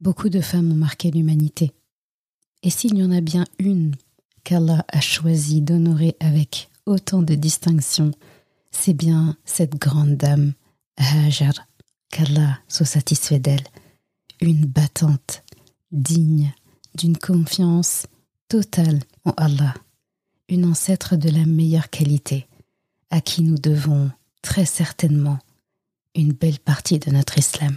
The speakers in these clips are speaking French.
Beaucoup de femmes ont marqué l'humanité. Et s'il y en a bien une qu'Allah a choisi d'honorer avec autant de distinction, c'est bien cette grande dame, Hajar, qu'Allah soit satisfait d'elle, une battante, digne d'une confiance totale en Allah, une ancêtre de la meilleure qualité, à qui nous devons très certainement une belle partie de notre islam.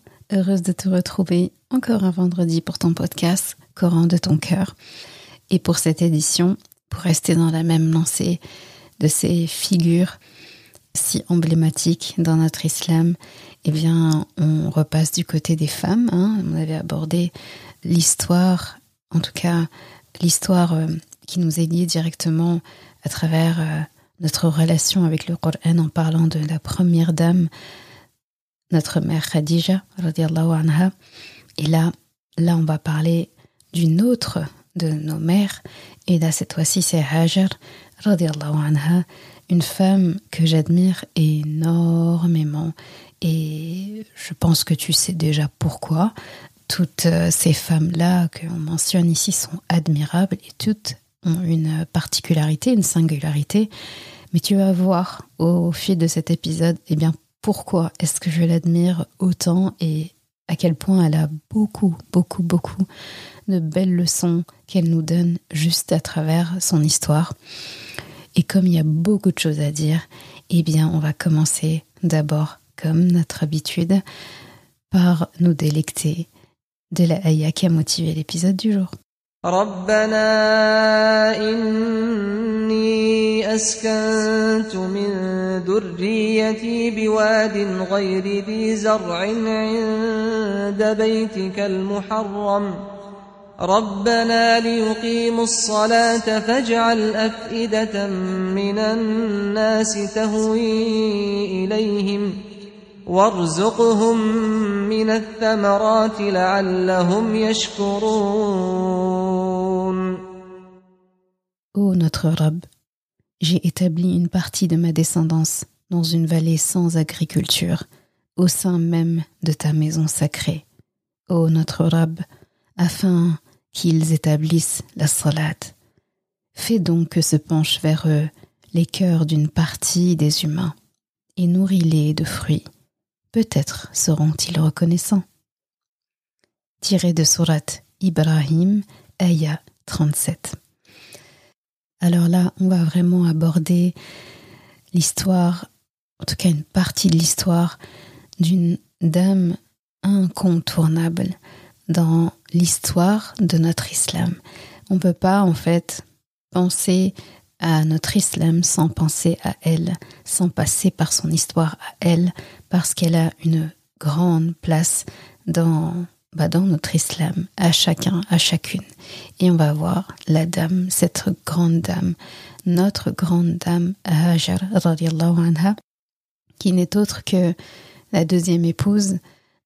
Heureuse de te retrouver encore un vendredi pour ton podcast Coran de ton cœur. Et pour cette édition, pour rester dans la même lancée de ces figures si emblématiques dans notre islam, eh bien, on repasse du côté des femmes. Hein. On avait abordé l'histoire, en tout cas l'histoire euh, qui nous est liée directement à travers euh, notre relation avec le Coran en parlant de la première dame, notre mère Khadija, anha. Et là, là, on va parler d'une autre de nos mères. Et là, cette fois-ci, c'est Hajar, anha, une femme que j'admire énormément. Et je pense que tu sais déjà pourquoi. Toutes euh, ces femmes-là qu'on mentionne ici sont admirables et toutes ont une particularité, une singularité. Mais tu vas voir au fil de cet épisode, eh bien, pourquoi est-ce que je l'admire autant et à quel point elle a beaucoup, beaucoup, beaucoup de belles leçons qu'elle nous donne juste à travers son histoire. Et comme il y a beaucoup de choses à dire, eh bien, on va commencer d'abord, comme notre habitude, par nous délecter de la Aya qui a motivé l'épisode du jour. أسكنت من ذريتي بواد غير ذي زرع عند بيتك المحرم ربنا ليقيموا الصلاة فاجعل أفئدة من الناس تهوي إليهم وارزقهم من الثمرات لعلهم يشكرون Ô notre Rab, j'ai établi une partie de ma descendance dans une vallée sans agriculture, au sein même de ta maison sacrée, ô notre Rab, afin qu'ils établissent la salat. Fais donc que se penchent vers eux les cœurs d'une partie des humains, et nourris-les de fruits. Peut-être seront-ils reconnaissants. Tiré de Surat Ibrahim, Aya 37. Alors là, on va vraiment aborder l'histoire, en tout cas une partie de l'histoire d'une dame incontournable dans l'histoire de notre islam. On ne peut pas en fait penser à notre islam sans penser à elle, sans passer par son histoire à elle, parce qu'elle a une grande place dans bah, dans notre islam, à chacun, à chacune. Et on va voir la dame, cette grande dame, notre grande dame, Hajar, anha, qui n'est autre que la deuxième épouse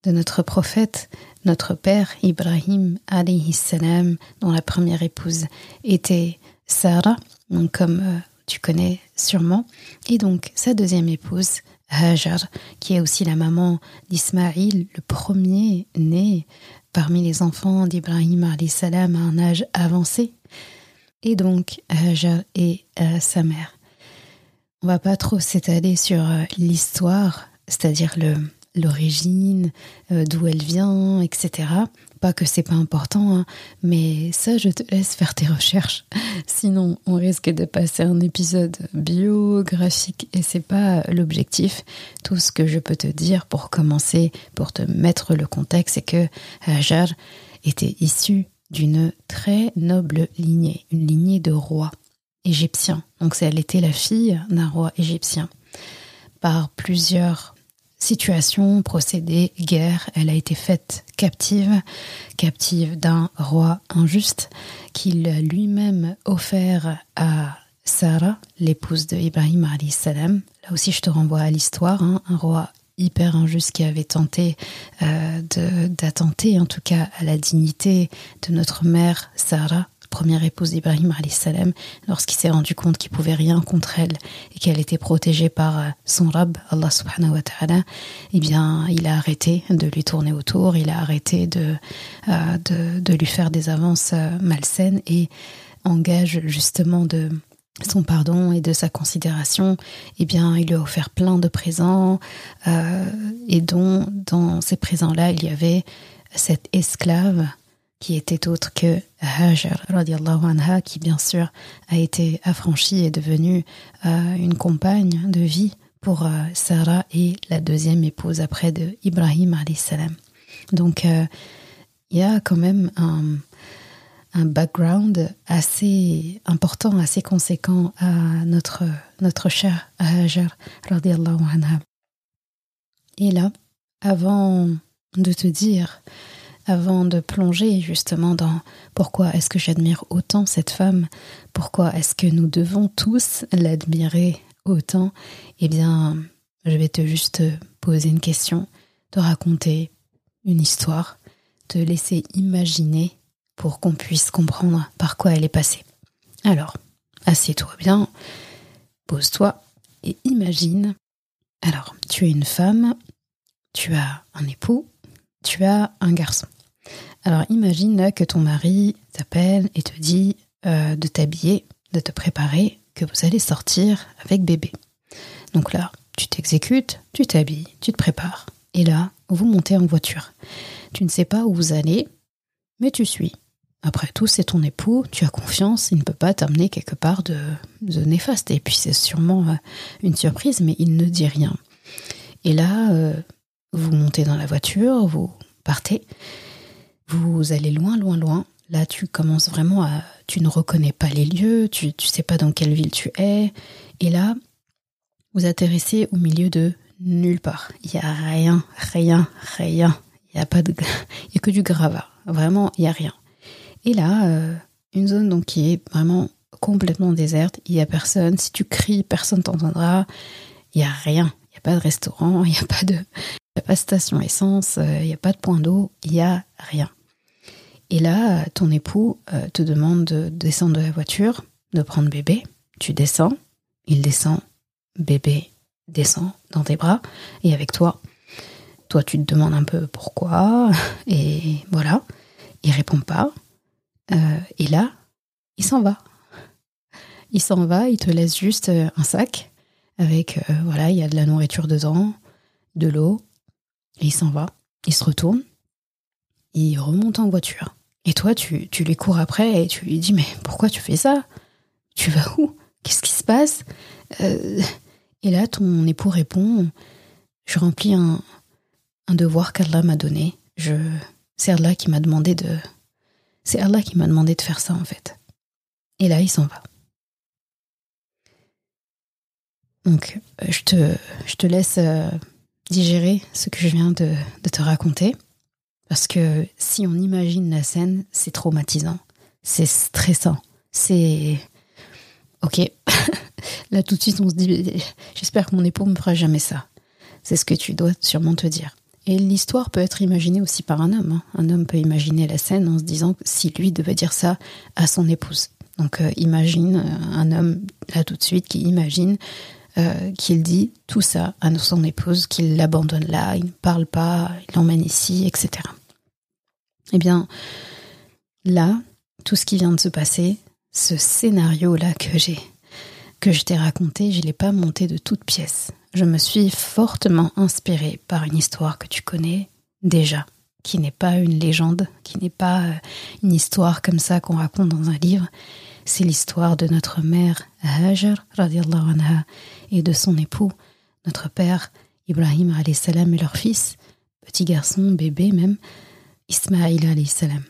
de notre prophète, notre père Ibrahim, alayhi salam, dont la première épouse était Sarah, donc comme euh, tu connais sûrement, et donc sa deuxième épouse, Hajar, qui est aussi la maman d'Ismaïl, le premier né parmi les enfants d'Ibrahim salam à un âge avancé, et donc Hajar et sa mère. On va pas trop s'étaler sur l'histoire, c'est-à-dire le, l'origine, euh, d'où elle vient, etc. Pas que c'est pas important, hein, mais ça, je te laisse faire tes recherches. Sinon, on risque de passer un épisode biographique et c'est pas l'objectif. Tout ce que je peux te dire pour commencer, pour te mettre le contexte, c'est que Hajar était issue d'une très noble lignée, une lignée de rois égyptiens. Donc, elle était la fille d'un roi égyptien. Par plusieurs situation, procédé, guerre, elle a été faite captive, captive d'un roi injuste qu'il lui-même offert à Sarah, l'épouse de Ibrahim salam. Là aussi, je te renvoie à l'histoire, hein, un roi hyper injuste qui avait tenté euh, d'attenter en tout cas à la dignité de notre mère Sarah première épouse d'Ibrahim salam, lorsqu'il s'est rendu compte qu'il pouvait rien contre elle et qu'elle était protégée par euh, son Rab, Allah eh bien, il a arrêté de lui tourner autour, il a arrêté de, euh, de, lui faire des avances euh, malsaines et engage justement de son pardon et de sa considération, eh bien, il lui a offert plein de présents, et dont dans ces présents-là, il y avait cette esclave qui était autre que Hajar anha, qui bien sûr a été affranchie et devenue euh, une compagne de vie pour euh, Sarah et la deuxième épouse après de Ibrahim salam. Donc euh, il y a quand même un, un, background assez important, assez conséquent à notre, notre cher Hajar anha. Et là, avant de te dire avant de plonger justement dans pourquoi est-ce que j'admire autant cette femme, pourquoi est-ce que nous devons tous l'admirer autant, eh bien, je vais te juste poser une question, te raconter une histoire, te laisser imaginer pour qu'on puisse comprendre par quoi elle est passée. Alors, assieds-toi bien, pose-toi et imagine. Alors, tu es une femme, tu as un époux, tu as un garçon. Alors imagine que ton mari t'appelle et te dit euh, de t'habiller, de te préparer, que vous allez sortir avec bébé. Donc là, tu t'exécutes, tu t'habilles, tu te prépares. Et là, vous montez en voiture. Tu ne sais pas où vous allez, mais tu suis. Après tout, c'est ton époux, tu as confiance, il ne peut pas t'amener quelque part de, néfaste. Et puis c'est sûrement euh, une surprise, mais il ne dit rien. Et là, euh, vous montez dans la voiture, vous partez, vous allez loin, loin, loin. Là, tu commences vraiment à... Tu ne reconnais pas les lieux, tu ne sais pas dans quelle ville tu es. Et là, vous atterrissez au milieu de nulle part. Il n'y a rien, rien, rien. Il n'y a, pas de... Y a que du gravat. Vraiment, il n'y a rien. Et là, euh, une zone donc qui est vraiment complètement déserte. Il n'y a personne. Si tu cries, personne t'entendra. Il n'y a rien. Il n'y a pas de restaurant. Il n'y a pas de... Il n'y a pas station essence, euh, il n'y a pas de point d'eau, il n'y a rien. Et là, ton époux euh, te demande de descendre de la voiture, de prendre bébé. Tu descends, il descend, bébé descend dans tes bras et avec toi. Toi, tu te demandes un peu pourquoi, et voilà. Il répond pas. Euh, et là, il s'en va. Il s'en va, il te laisse juste euh, un sac avec, voilà, il y a de la nourriture dedans, de l'eau, et il s'en va. Il se retourne, il remonte en voiture. Et toi, tu, tu lui cours après et tu lui dis Mais pourquoi tu fais ça? Tu vas où? Qu'est-ce qui se passe? Euh, Et là, ton époux répond Je remplis un, un devoir qu'Allah m'a donné. Je, c'est Allah qui m'a demandé de. C'est Allah qui m'a demandé de faire ça, en fait. Et là, il s'en va. Donc, euh, je te, je te laisse euh, digérer ce que je viens de, te raconter. Parce que si on imagine la scène, c'est traumatisant, c'est stressant, c'est... Ok, là tout de suite on se dit, j'espère que mon époux me fera jamais ça. C'est ce que tu dois sûrement te dire. Et l'histoire peut être imaginée aussi par un homme. Hein. Un homme peut imaginer la scène en se disant si lui devait dire ça à son épouse. Donc euh, imagine euh, un homme là tout de suite qui imagine euh, qu'il dit tout ça à son épouse, qu'il l'abandonne là, il ne parle pas, il l'emmène ici, etc. Eh bien, là, tout ce qui vient de se passer, ce scénario-là que j'ai, que je t'ai raconté, je ne l'ai pas monté de toutes pièces. Je me suis fortement inspirée par une histoire que tu connais déjà, qui n'est pas une légende, qui n'est pas euh, une histoire comme ça qu'on raconte dans un livre. C'est l'histoire de notre mère Hajar anha, et de son époux, notre père Ibrahim salam et leur fils, petit garçon, bébé même, Ismaïl salam.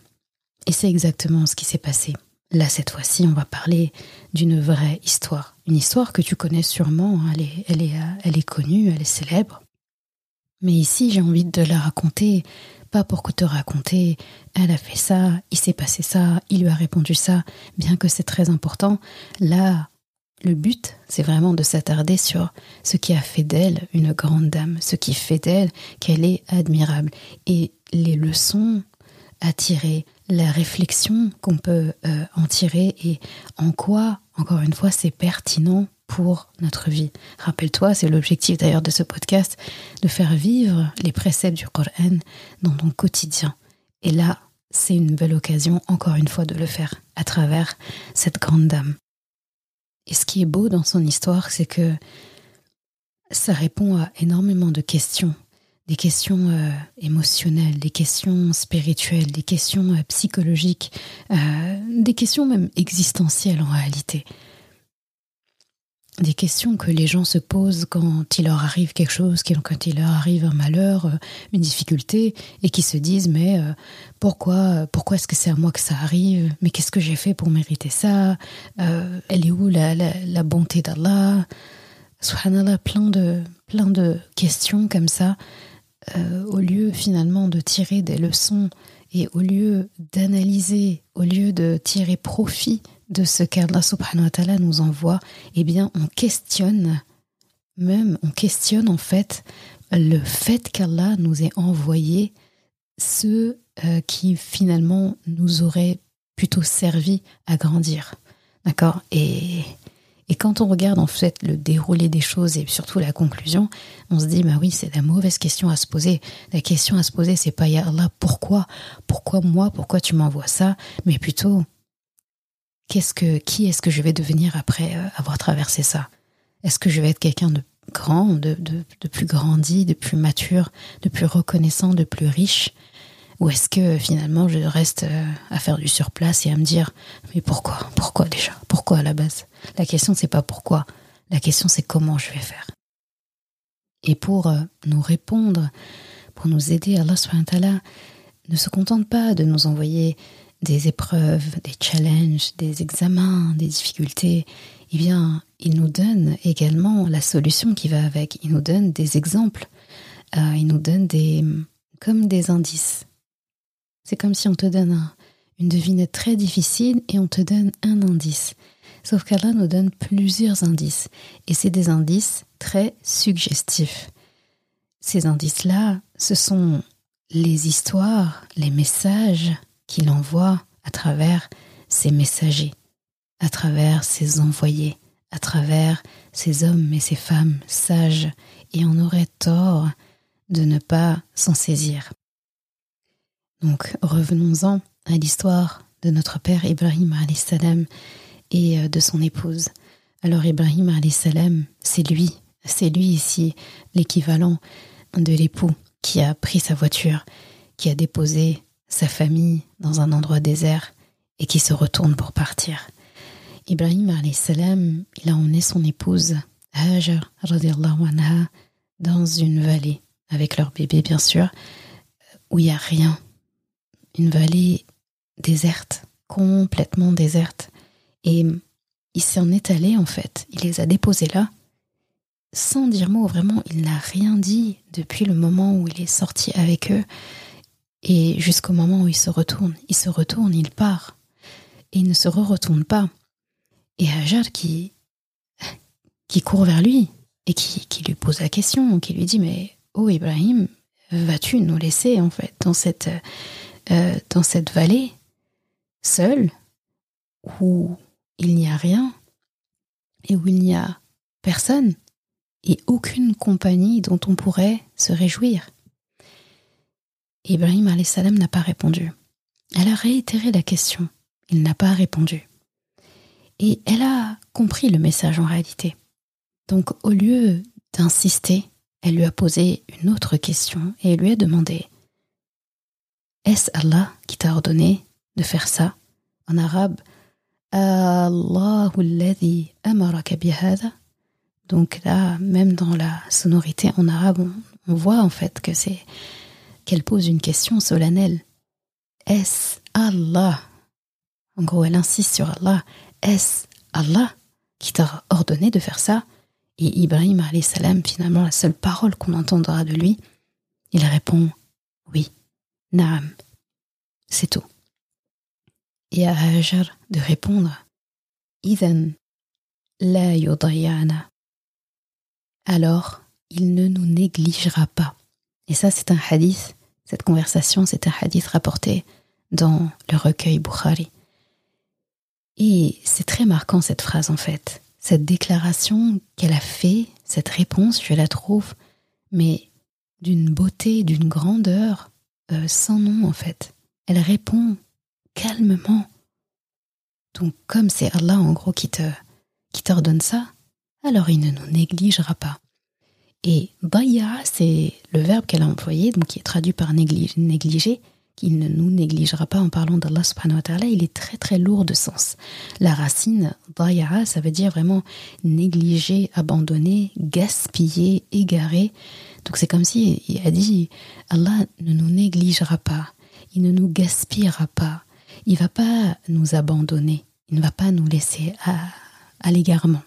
Et c'est exactement ce qui s'est passé. Là, cette fois-ci, on va parler d'une vraie histoire. Une histoire que tu connais sûrement, hein. euh, elle est connue, elle est célèbre. Mais ici, j'ai envie de la raconter, pas pour que te raconter, elle a fait ça, il s'est passé ça, il lui a répondu ça, bien que c'est très important. Là, le but, c'est vraiment de s'attarder sur ce qui a fait d'elle une grande dame, ce qui fait d'elle qu'elle est admirable, et les leçons à tirer, la réflexion qu'on peut euh, en tirer et en quoi, encore une fois, c'est pertinent pour notre vie. Rappelle-toi, c'est l'objectif d'ailleurs de ce podcast, de faire vivre les préceptes du Coran dans ton quotidien. Et là, c'est une belle occasion, encore une fois, de le faire à travers cette grande dame. Et ce qui est beau dans son histoire, c'est que ça répond à énormément de questions des questions euh, émotionnelles, des questions spirituelles, des questions euh, psychologiques, euh, des questions même existentielles en réalité. Des questions que les gens se posent quand il leur arrive quelque chose, quand il leur arrive un malheur, une difficulté, et qui se disent mais pourquoi, pourquoi est-ce que c'est à moi que ça arrive? Mais qu'est-ce que j'ai fait pour mériter ça? Elle est où la, la bonté d'Allah? Subhanallah, plein de, plein de questions comme ça. Euh, au lieu finalement de tirer des leçons et au lieu d'analyser, au lieu de tirer profit de ce qu'Allah subhanahu wa nous envoie, eh bien on questionne, même on questionne en fait le fait qu'Allah nous ait envoyé ceux euh, qui finalement nous auraient plutôt servi à grandir. D'accord? Et et quand on regarde en fait le déroulé des choses et surtout la conclusion, on se dit bah oui, c'est la mauvaise question à se poser. La question à se poser, c'est pas ya Allah, pourquoi? Pourquoi moi? Pourquoi tu m'envoies ça? Mais plutôt qu'est-ce que qui est-ce que je vais devenir après euh, avoir traversé ça? Est-ce que je vais être quelqu'un de grand, de, de, plus grandi, de plus mature, de plus reconnaissant, de plus riche? Ou est-ce que finalement je reste euh, à faire du surplace et à me dire mais pourquoi? Pourquoi déjà? Pourquoi à la base? La question c'est pas pourquoi, la question c'est comment je vais faire. Et pour euh, nous répondre, pour nous aider, Allah ne se contente pas de nous envoyer des épreuves, des challenges, des examens, des difficultés. Eh bien, il nous donne également la solution qui va avec. Il nous donne des exemples. Euh, il nous donne des comme des indices c'est comme si on te donne une devinette très difficile et on te donne un indice. Sauf qu'Allah nous donne plusieurs indices. Et c'est des indices très suggestifs. Ces indices-là, ce sont les histoires, les messages qu'il envoie à travers ses messagers, à travers ses envoyés, à travers ces hommes et ces femmes sages. Et on aurait tort de ne pas s'en saisir. Donc revenons-en à l'histoire de notre père Ibrahim salam et euh, de son épouse. Alors Ibrahim salam, c'est lui, c'est lui ici l'équivalent de l'époux qui a pris sa voiture, qui a déposé sa famille dans un endroit désert et qui se retourne pour partir. Ibrahim salam, il a emmené son épouse Hajar dans une vallée avec leur bébé bien sûr où il n'y a rien une vallée déserte, complètement déserte. Et il s'en est allé en fait, il les a déposés là, sans dire mot, vraiment, il n'a rien dit depuis le moment où il est sorti avec eux et jusqu'au moment où il se retourne. Il se retourne, il part, et il ne se re-retourne pas. Et Hajar qui, qui court vers lui et qui, lui pose la question, qui lui dit Mais oh Ibrahim, vas-tu nous laisser en fait dans cette euh, dans cette vallée, seule, où il n'y a rien et où il n'y a personne et aucune compagnie dont on pourrait se réjouir? Ibrahim salam n'a pas répondu. a réitéré la question. Il n'a pas répondu. Et elle a compris le message en réalité. Donc au lieu d'insister, elle lui a posé une autre question et elle lui a demandé Est-ce Allah qui t'a ordonné de faire ça? En arabe, Allahu alladhi. Donc là, même dans la sonorité en arabe, on voit en fait que c'est qu'elle pose une question solennelle. Est-ce Allah? En gros, elle insiste sur Allah. Est-ce Allah qui t'a ordonné de faire ça? Et Ibrahim salam, finalement, la seule parole qu'on entendra de lui, il répond oui, Naam. C'est tout. Et à Hajar de répondre Idhan la yudayana. Alors, il ne nous négligera pas. Et ça, c'est un hadith, cette conversation, c'est un hadith rapporté dans le recueil Bukhari. Et c'est très marquant cette phrase en fait. Cette déclaration qu'elle a fait, cette réponse, je la trouve, mais d'une beauté, d'une grandeur euh, sans nom en fait. Elle répond calmement. Donc comme c'est Allah en gros qui te qui t'ordonne ça, alors il ne nous négligera pas. Et baya, c'est le verbe qu'elle a employé, donc qui est traduit par négliger, qui ne nous négligera pas en parlant d'Allah subhanahu ta'ala, il est très très lourd de sens. La racine baya, ça veut dire vraiment négliger, abandonner, gaspiller, égarer. Donc c'est comme si il a dit Allah ne nous négligera pas, il ne nous gaspillera pas, il va pas nous abandonner, il ne va pas nous laisser à l'égarement.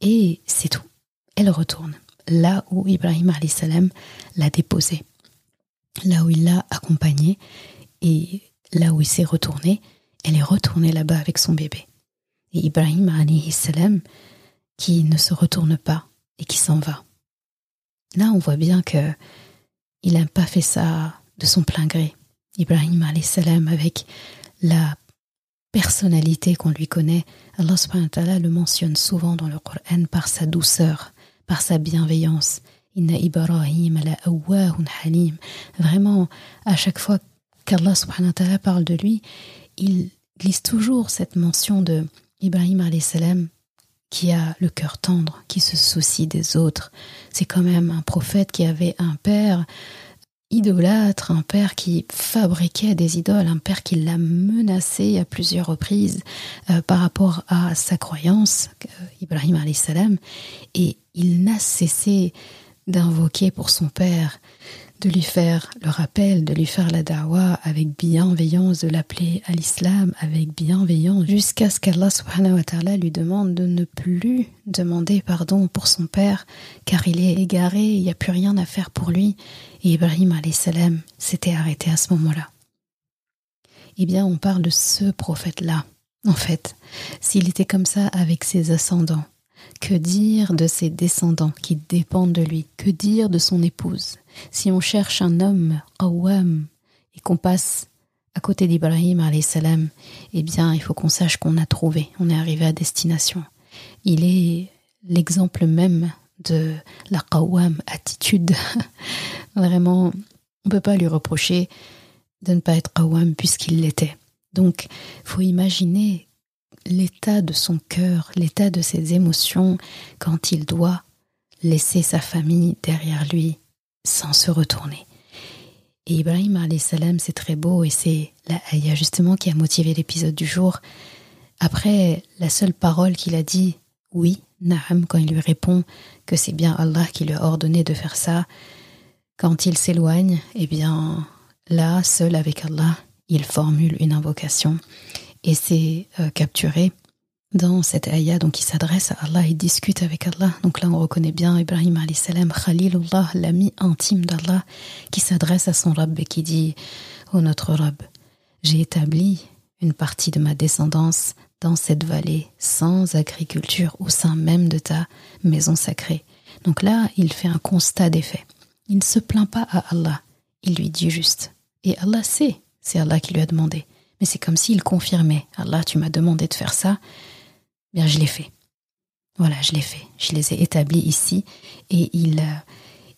Et c'est tout. Elle retourne là où Ibrahim salam l'a déposé, là où il l'a accompagné et là où il s'est retourné, elle est retournée là-bas avec son bébé. Et Ibrahim salam qui ne se retourne pas et qui s'en va. Là, on voit bien que il n'a pas fait ça de son plein gré. Ibrahim salam avec la personnalité qu'on lui connaît, Allah subhanahu wa ta'ala le mentionne souvent dans le Coran par sa douceur, par sa bienveillance. Inna Ibrahim la halim. Vraiment, à chaque fois qu'Allah subhanahu parle de lui, il glisse toujours cette mention de Ibrahim salam qui a le cœur tendre, qui se soucie des autres. C'est quand même un prophète qui avait un père idolâtre, un père qui fabriquait des idoles, un père qui l'a menacé à plusieurs reprises euh, par rapport à sa croyance, euh, Ibrahim salam, et il n'a cessé d'invoquer pour son père, de lui faire le rappel, de lui faire la dawa avec bienveillance, de l'appeler à l'islam avec bienveillance, jusqu'à ce qu'Allah subhanahu wa ta'ala lui demande de ne plus demander pardon pour son père, car il est égaré, il n'y a plus rien à faire pour lui. Et Ibrahim salam s'était arrêté à ce moment-là. Eh bien, on parle de ce prophète-là. En fait, s'il était comme ça avec ses ascendants, que dire de ses descendants qui dépendent de lui? Que dire de son épouse? Si on cherche un homme qawwam et qu'on passe à côté d'Ibrahim salam, eh bien, il faut qu'on sache qu'on a trouvé, on est arrivé à destination. Il est l'exemple même de la qawwam attitude. Vraiment, on ne peut pas lui reprocher de ne pas être qawwam puisqu'il l'était. Donc, faut imaginer l'état de son cœur, l'état de ses émotions quand il doit laisser sa famille derrière lui sans se retourner. Et Ibrahim c'est très beau et c'est la justement qui a motivé l'épisode du jour. Après la seule parole qu'il a dit, oui, Naam, quand il lui répond que c'est bien Allah qui lui a ordonné de faire ça, quand il s'éloigne, eh bien là, seul avec Allah, il formule une invocation et c'est euh, capturé dans cette ayah. Donc il s'adresse à Allah il discute avec Allah. Donc là on reconnaît bien Ibrahim salam Khalilullah l'ami intime d'Allah qui s'adresse à son Rabb et qui dit ô oh, notre Rabb j'ai établi une partie de ma descendance dans cette vallée sans agriculture au sein même de ta maison sacrée donc là il fait un constat des faits. Il ne se plaint pas à Allah. Il lui dit juste. Et Allah sait. C'est Allah qui lui a demandé. Mais c'est comme s'il confirmait Allah, tu m'as demandé de faire ça, bien je l'ai fait. Voilà, je l'ai fait. Je les ai établis ici et il, euh,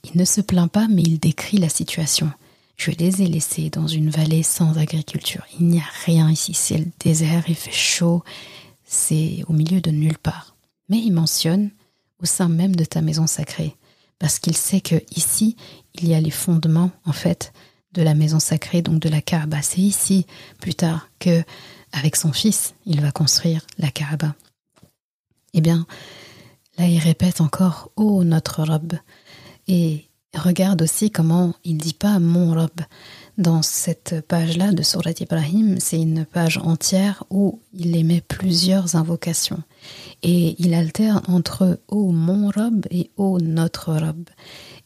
il ne se plaint pas, mais il décrit la situation. Je les ai laissés dans une vallée sans agriculture. Il n'y a rien ici, c'est le désert, il fait chaud, c'est au milieu de nulle part. Mais il mentionne au sein même de ta maison sacrée, parce qu'il sait que ici, il y a les fondements, en fait, de la maison sacrée, donc de la Kaaba. C'est ici, plus tard, que, avec son fils, il va construire la Kaaba. Eh bien, là, il répète encore, oh, notre robe. Et regarde aussi comment il dit pas mon robe. Dans cette page-là de Surat Ibrahim, c'est une page entière où il émet plusieurs invocations. Et il alterne entre oh mon robe et oh notre robe.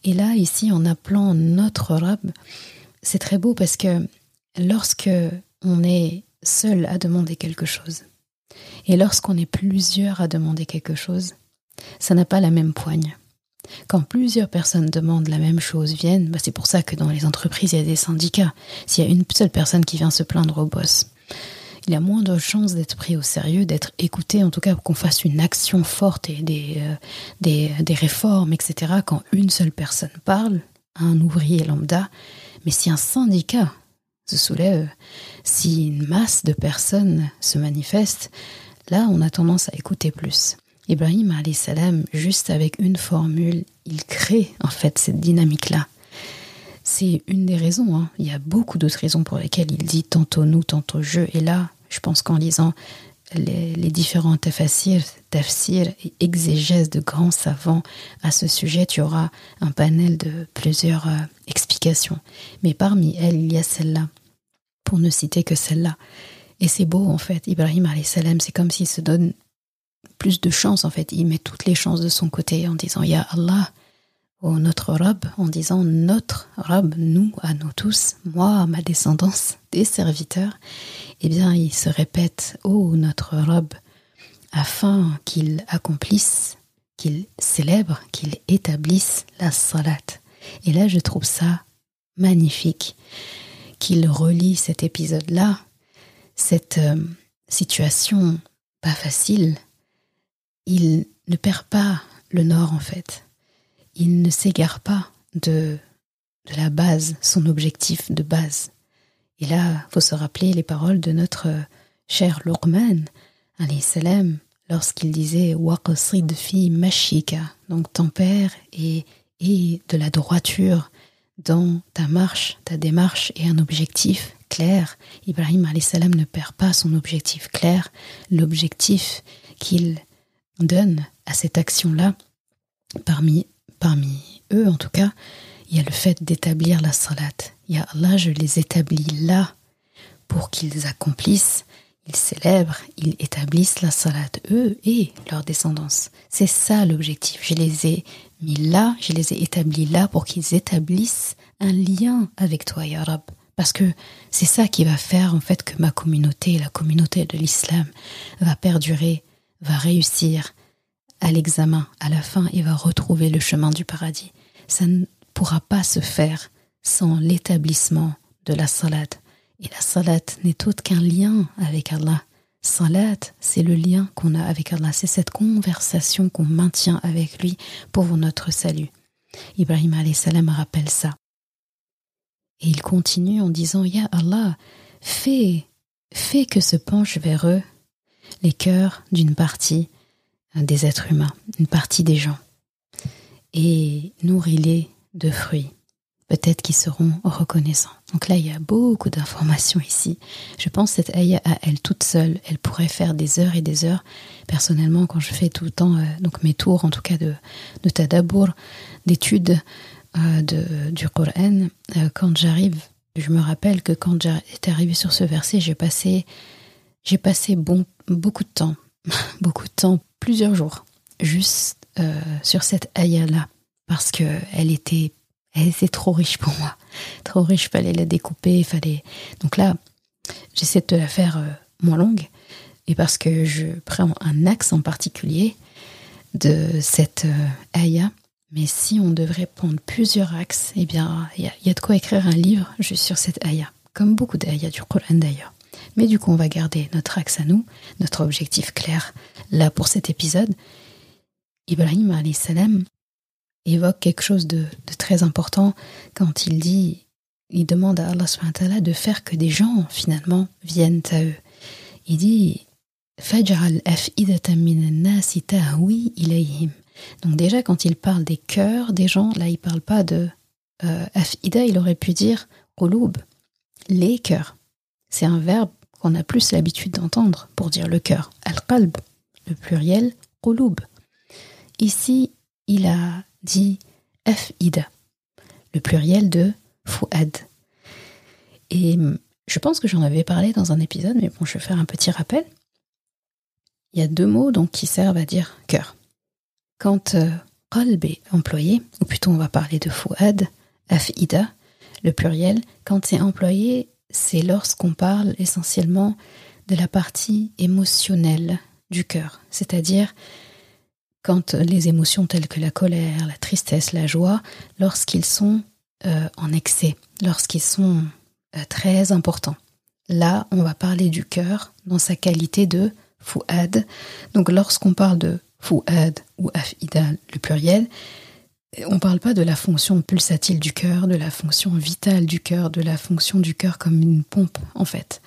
Et là, ici, en appelant notre robe, c'est très beau parce que lorsque on est seul à demander quelque chose, et lorsqu'on est plusieurs à demander quelque chose, ça n'a pas la même poigne. Quand plusieurs personnes demandent la même chose, viennent, bah c'est pour ça que dans les entreprises, il y a des syndicats. S'il y a une seule personne qui vient se plaindre au boss, il a moins de chances d'être pris au sérieux, d'être écouté, en tout cas qu'on fasse une action forte et des, euh, des, des, réformes, etc. Quand une seule personne parle, un ouvrier lambda, mais si un syndicat se soulève, si une masse de personnes se manifeste, là on a tendance à écouter plus. Ibrahim salam, juste avec une formule, il crée en fait cette dynamique-là. C'est une des raisons. Hein. Il y a beaucoup d'autres raisons pour lesquelles il dit tantôt nous, tantôt je. Et là, je pense qu'en lisant les, différents tafsirs, tafsir et exégèses de grands savants à ce sujet, tu auras un panel de plusieurs euh, explications. Mais parmi elles, il y a celle-là, pour ne citer que celle-là. Et c'est beau en fait. Ibrahim salam, c'est comme s'il se donne plus de chance en fait. Il met toutes les chances de son côté en disant Ya Allah, ou notre robe, en disant notre robe, nous, à nous tous, moi, à ma descendance, des serviteurs. Eh bien, il se répète Oh notre robe, afin qu'il accomplisse, qu'il célèbre, qu'il établisse la salat. Et là, je trouve ça magnifique qu'il relie cet épisode-là, cette euh, situation pas facile il ne perd pas le nord en fait. Il ne s'égare pas de, de la base, son objectif de base. Et là, faut se rappeler les paroles de notre cher Luqman, salam, lorsqu'il disait Waqsid fi mashika, donc tempère et, et de la droiture dans ta marche, ta démarche et un objectif clair. Ibrahim salam ne perd pas son objectif clair, l'objectif qu'il donne à cette action-là, parmi, parmi eux en tout cas, il y a le fait d'établir la salat. Il y a Allah, je les établis là pour qu'ils accomplissent, ils célèbrent, ils établissent la salat, eux et leur descendance. C'est ça l'objectif. Je les ai mis là, je les ai établis là pour qu'ils établissent un lien avec toi, Ya Rab. Parce que c'est ça qui va faire en fait que ma communauté, la communauté de l'islam, va perdurer, va réussir à l'examen, à la fin, il va retrouver le chemin du paradis. Ça ne pourra pas se faire sans l'établissement de la salat. Et la salat n'est autre qu'un lien avec Allah. Salat, c'est le lien qu'on a avec Allah, c'est cette conversation qu'on maintient avec lui pour notre salut. Ibrahim salam rappelle ça. Et il continue en disant Ya Allah, fais, fais que se penchent vers eux les cœurs d'une partie des êtres humains, une partie des gens, et nourris-les de fruits. Peut-être qu'ils seront reconnaissants. Donc là, il y a beaucoup d'informations ici. Je pense que cette ayah à elle toute seule, elle pourrait faire des heures et des heures. Personnellement, quand je fais tout le temps, euh, donc mes tours, en tout cas de, de tadabour, d'études euh, du Coran, euh, quand j'arrive, je me rappelle que quand j'étais arrivée sur ce verset, j'ai passé, passé bon, beaucoup de temps, beaucoup de temps, plusieurs jours, juste sur cette ayah-là, parce que elle était, était trop riche pour moi, trop riche, fallait la découper, fallait. Donc là, j'essaie de la faire euh, moins longue, et parce que je prends un axe en particulier de cette euh, ayah. Mais si on devrait prendre plusieurs axes, eh bien, il y, a de quoi écrire un livre juste sur cette ayah, comme beaucoup d'ayahs du Coran d'ailleurs. Mais du coup, on va garder notre axe à nous, notre objectif clair là pour cet épisode. Ibrahim salam évoque quelque chose de, très important quand il dit, il demande à Allah subhanahu de faire que des gens finalement viennent à eux. Il dit donc déjà quand il parle des cœurs des gens, là il parle pas de euh, il aurait pu dire les cœurs. C'est un verbe qu'on a plus l'habitude d'entendre pour dire le cœur, al-qalb, le pluriel qulub. Ici, il a dit afida, le pluriel de fuad. Et je pense que j'en avais parlé dans un épisode, mais bon, je vais faire un petit rappel. Il y a deux mots donc qui servent à dire cœur. Quand euh, est employé, ou plutôt on va parler de fuad, afida, le pluriel, quand c'est employé, c'est lorsqu'on parle essentiellement de la partie émotionnelle du cœur, c'est-à-dire quand les émotions telles que la colère, la tristesse, la joie, lorsqu'ils sont euh, en excès, lorsqu'ils sont euh, très importants. Là, on va parler du cœur dans sa qualité de fouad. Donc lorsqu'on parle de fouad ou afida, le pluriel, on ne parle pas de la fonction pulsatile du cœur, de la fonction vitale du cœur, de la fonction du cœur comme une pompe, en fait,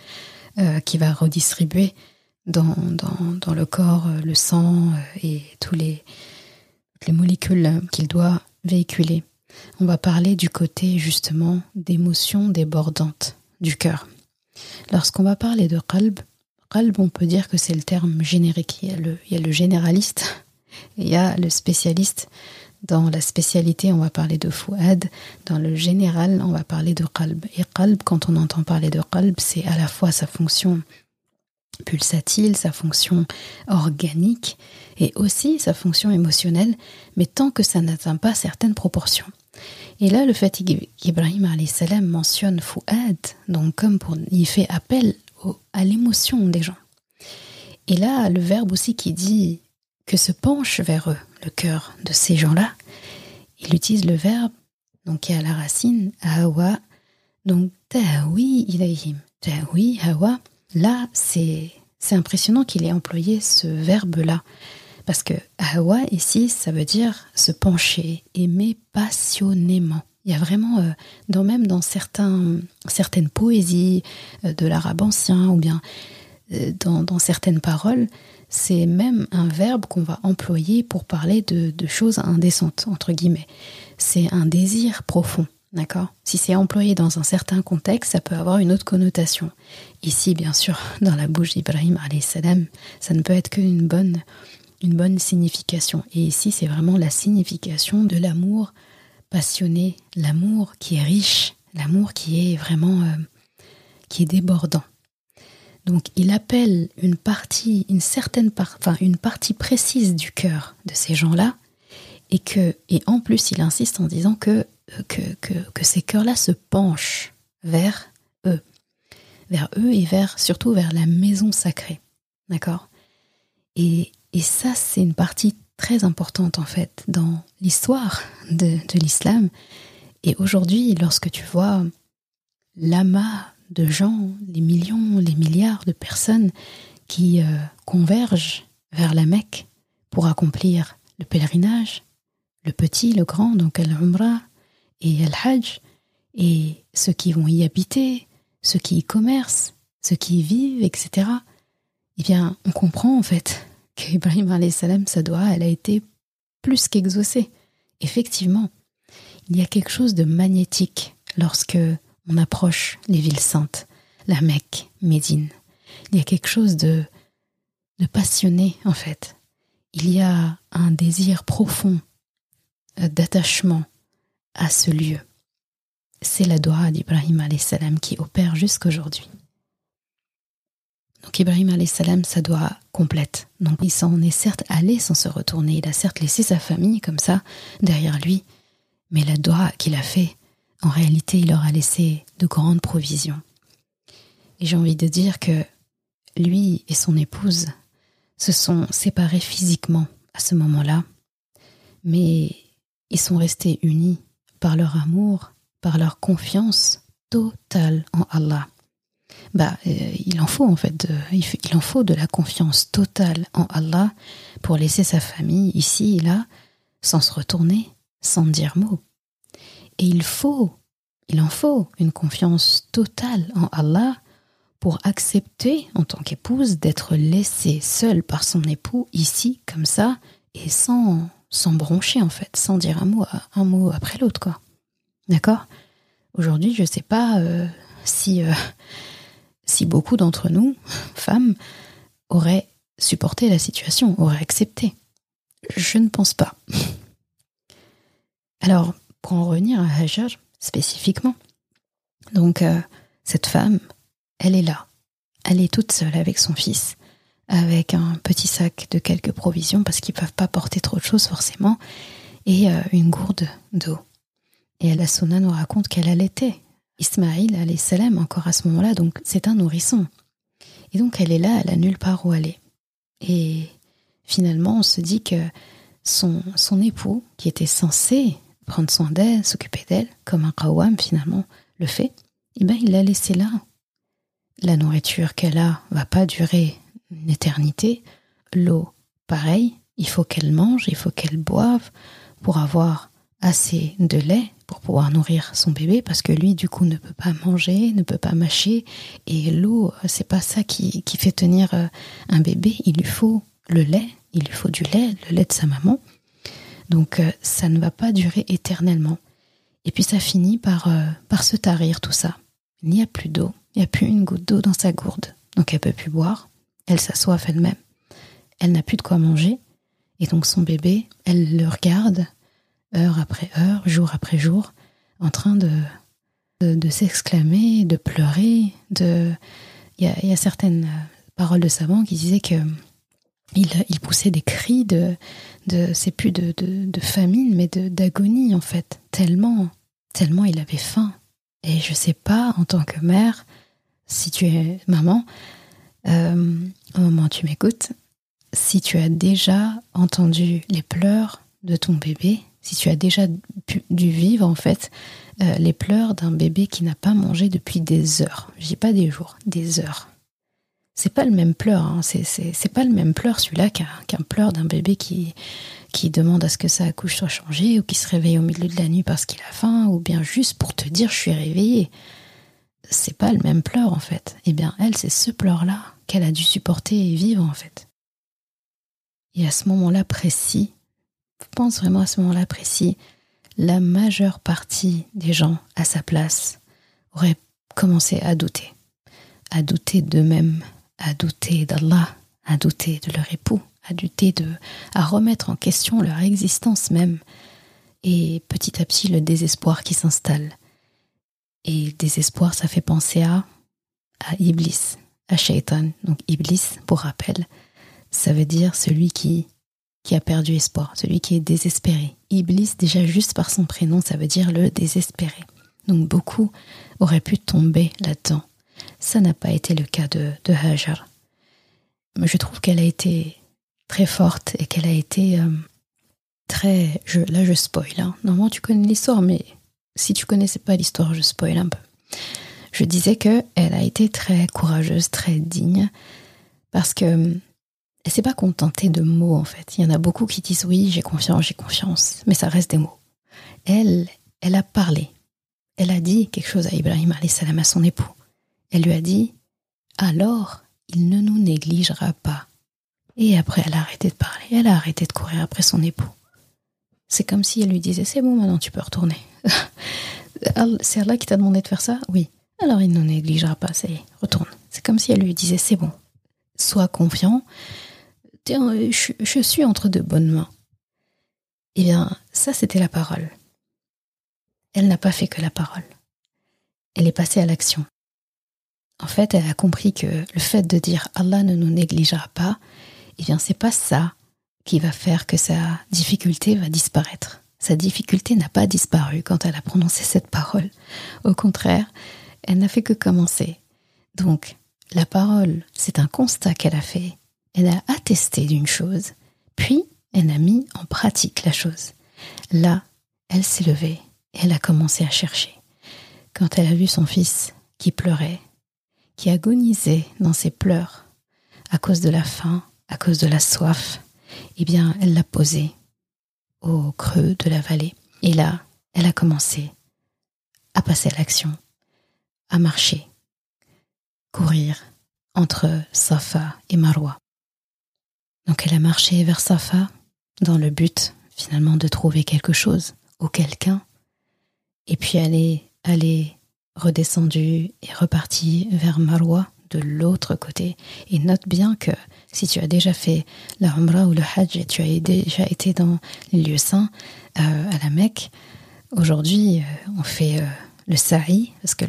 euh, qui va redistribuer dans, dans, le corps euh, le sang euh, et tous les, les molécules qu'il doit véhiculer. On va parler du côté justement d'émotions débordantes du cœur. Lorsqu'on va parler de qalb, qalb, on peut dire que c'est le terme générique. Il y, a le, il y a le généraliste il y a le spécialiste dans la spécialité, on va parler de fouad. Dans le général, on va parler de qalb. Et qalb, quand on entend parler de qalb, c'est à la fois sa fonction pulsatile, sa fonction organique et aussi sa fonction émotionnelle, mais tant que ça n'atteint pas certaines proportions. Et là, le fait qu'Ibrahim salam mentionne fouad, donc comme pour, il fait appel à l'émotion des gens. Et là, le verbe aussi qui dit que se penche vers eux le cœur de ces gens-là, il utilise le verbe donc qui est à la racine hawa, donc ta'wi ilayhim. Ta'wi, hawa, là c'est impressionnant qu'il ait employé ce verbe-là. Parce que hawa ici, ça veut dire se pencher, aimer passionnément. Il y a vraiment, euh, dans, même dans certaines poésies euh, de l'arabe ancien ou bien euh, dans, certaines paroles, c'est même un verbe qu'on va employer pour parler de, choses indécentes, entre guillemets. C'est un désir profond, d'accord Si c'est employé dans un certain contexte, ça peut avoir une autre connotation. Ici, bien sûr, dans la bouche d'Ibrahim, ça ne peut être qu'une bonne, une bonne signification. Et ici, c'est vraiment la signification de l'amour passionné, l'amour qui est riche, l'amour qui est vraiment, euh, qui est débordant. Donc il appelle une partie, une certaine part, enfin une partie précise du cœur de ces gens-là, et que, et en plus il insiste en disant que, que, que, ces cœurs-là se penchent vers eux, vers eux et vers surtout vers la maison sacrée, d'accord? Et, et ça c'est une partie très importante en fait dans l'histoire de, de l'islam. Et aujourd'hui, lorsque tu vois l'amas de gens, les millions, les milliards de personnes qui euh, convergent vers la Mecque pour accomplir le pèlerinage, le petit, le grand, donc Al-Umrah et Al-Hajj, et ceux qui vont y habiter, ceux qui y commercent, ceux qui y vivent, etc. Eh bien, on comprend en fait qu'Ibrahim salam, sa doigt, elle a été plus qu'exaucée. Effectivement, il y a quelque chose de magnétique lorsque on approche les villes saintes, la Mecque, Médine. Il y a quelque chose de, de passionné en fait. Il y a un désir profond euh, d'attachement à ce lieu. C'est la doha d'Ibrahim salam qui opère jusqu'aujourd'hui. Donc Ibrahim salam, sa doit complète. Donc il s'en est certes allé sans se retourner. Il a certes laissé sa famille comme ça derrière lui, mais la doha qu'il a fait en réalité, il leur a laissé de grandes provisions. Et j'ai envie de dire que lui et son épouse se sont séparés physiquement à ce moment-là, mais ils sont restés unis par leur amour, par leur confiance totale en Allah. Bah, euh, il en faut en fait, il, il en faut de la confiance totale en Allah pour laisser sa famille ici et là, sans se retourner, sans dire mot. Et il faut, il en faut une confiance totale en Allah pour accepter en tant qu'épouse d'être laissée seule par son époux ici comme ça et sans sans broncher en fait, sans dire un mot un mot après l'autre quoi. D'accord? Aujourd'hui, je sais pas euh, si euh, si beaucoup d'entre nous, femmes, auraient supporté la situation, auraient accepté. Je ne pense pas. Alors, pour en revenir à Hajar spécifiquement, donc euh, cette femme, elle est là. Elle est toute seule avec son fils, avec un petit sac de quelques provisions parce qu'ils peuvent pas porter trop de choses forcément, et euh, une gourde d'eau. Et la Sona nous raconte qu'elle allaitait Ismaïl salam encore à ce moment-là, donc c'est un nourrisson. Et donc elle est là, elle a nulle part où aller. Et finalement, on se dit que son, son époux, qui était censé prendre soin d'elle, s'occuper d'elle, comme un kawam finalement le fait, eh ben il l'a laissé là. La nourriture qu'elle a va pas durer une éternité. L'eau, pareil, il faut qu'elle mange, il faut qu'elle boive pour avoir assez de lait pour pouvoir nourrir son bébé parce que lui du coup ne peut pas manger, ne peut pas mâcher et l'eau c'est pas ça qui, qui fait tenir euh, un bébé, il lui faut le lait, il lui faut du lait, le lait de sa maman. Donc euh, ça ne va pas durer éternellement. Et puis ça finit par, euh, par se tarir tout ça. Il n'y a plus d'eau, il n'y a plus une goutte d'eau dans sa gourde. Donc elle peut plus boire, elle s'assoit elle-même. Elle n'a plus de quoi manger et donc son bébé, elle le regarde heure après heure, jour après jour, en train de, de, s'exclamer, de pleurer. De... Il, y a, certaines paroles de savants qui disaient que il, il poussait des cris de, de c'est plus de, de, famine, mais d'agonie en fait, tellement, tellement il avait faim. Et je sais pas, en tant que mère, si tu es maman, euh, au moment tu m'écoutes, si tu as déjà entendu les pleurs de ton bébé, si tu as déjà dû vivre en fait euh, les pleurs d'un bébé qui n'a pas mangé depuis des heures. Je dis pas des jours, des heures. C'est pas le même pleur, hein. c'est pas le même pleur celui-là qu'un pleur d'un bébé qui, qui demande à ce que sa couche soit changée ou qui se réveille au milieu de la nuit parce qu'il a faim ou bien juste pour te dire je suis réveillée. C'est pas le même pleur en fait. Eh bien elle, c'est ce pleur-là qu'elle a dû supporter et vivre en fait. Et à ce moment-là précis, pense vraiment à ce moment-là précis, la majeure partie des gens à sa place auraient commencé à douter, à douter d'eux-mêmes, à douter d'Allah, à douter de leur époux, à douter de, à remettre en question leur existence même, et petit à petit le désespoir qui s'installe. Et désespoir, ça fait penser à, à Iblis, à Shaitan. Donc Iblis, pour rappel, ça veut dire celui qui qui a perdu espoir, celui qui est désespéré. Iblis, déjà juste par son prénom, ça veut dire le désespéré. Donc beaucoup auraient pu tomber là-dedans. Ça n'a pas été le cas de, de Hajar. Je trouve qu'elle a été très forte et qu'elle a été euh, très... Je, là, je spoil. Hein. Normalement, tu connais l'histoire, mais si tu connaissais pas l'histoire, je spoil un peu. Je disais que elle a été très courageuse, très digne, parce que elle s'est pas contentée de mots en fait. Il y en a beaucoup qui disent oui, j'ai confiance, j'ai confiance, mais ça reste des mots. Elle, elle a parlé. Elle a dit quelque chose à Ibrahim salam à son époux. Elle lui a dit alors il ne nous négligera pas. Et après, elle a arrêté de parler. Elle a arrêté de courir après son époux. C'est comme si elle lui disait c'est bon, maintenant tu peux retourner. c'est Allah qui t'a demandé de faire ça? Oui. Alors il ne négligera pas, ça retourne. C'est comme si elle lui disait c'est bon, sois confiant, je, suis entre de bonnes mains. Eh bien, ça, c'était la parole. Elle n'a pas fait que la parole. Elle est passée à l'action. En fait, elle a compris que le fait de dire Allah ne nous négligera pas, eh bien, c'est pas ça qui va faire que sa difficulté va disparaître. Sa difficulté n'a pas disparu quand elle a prononcé cette parole. Au contraire, elle n'a fait que commencer. Donc, la parole, c'est un constat qu'elle a fait elle a attesté d'une chose, puis elle a mis en pratique la chose. Là, elle s'est levée et elle a commencé à chercher. Quand elle a vu son fils qui pleurait, qui agonisait dans ses pleurs à cause de la faim, à cause de la soif, eh bien, elle l'a posé au creux de la vallée. Et là, elle a commencé à passer à l'action, à marcher, courir entre Safa et Marwa. Donc elle a marché vers Safa dans le but finalement de trouver quelque chose ou quelqu'un. Et puis elle est, allée redescendue et repartie vers Marwa de l'autre côté. Et note bien que si tu as déjà fait la ou le Hajj et tu as déjà été dans les lieux saints euh, à la Mecque, aujourd'hui euh, on fait euh, le sa'i parce que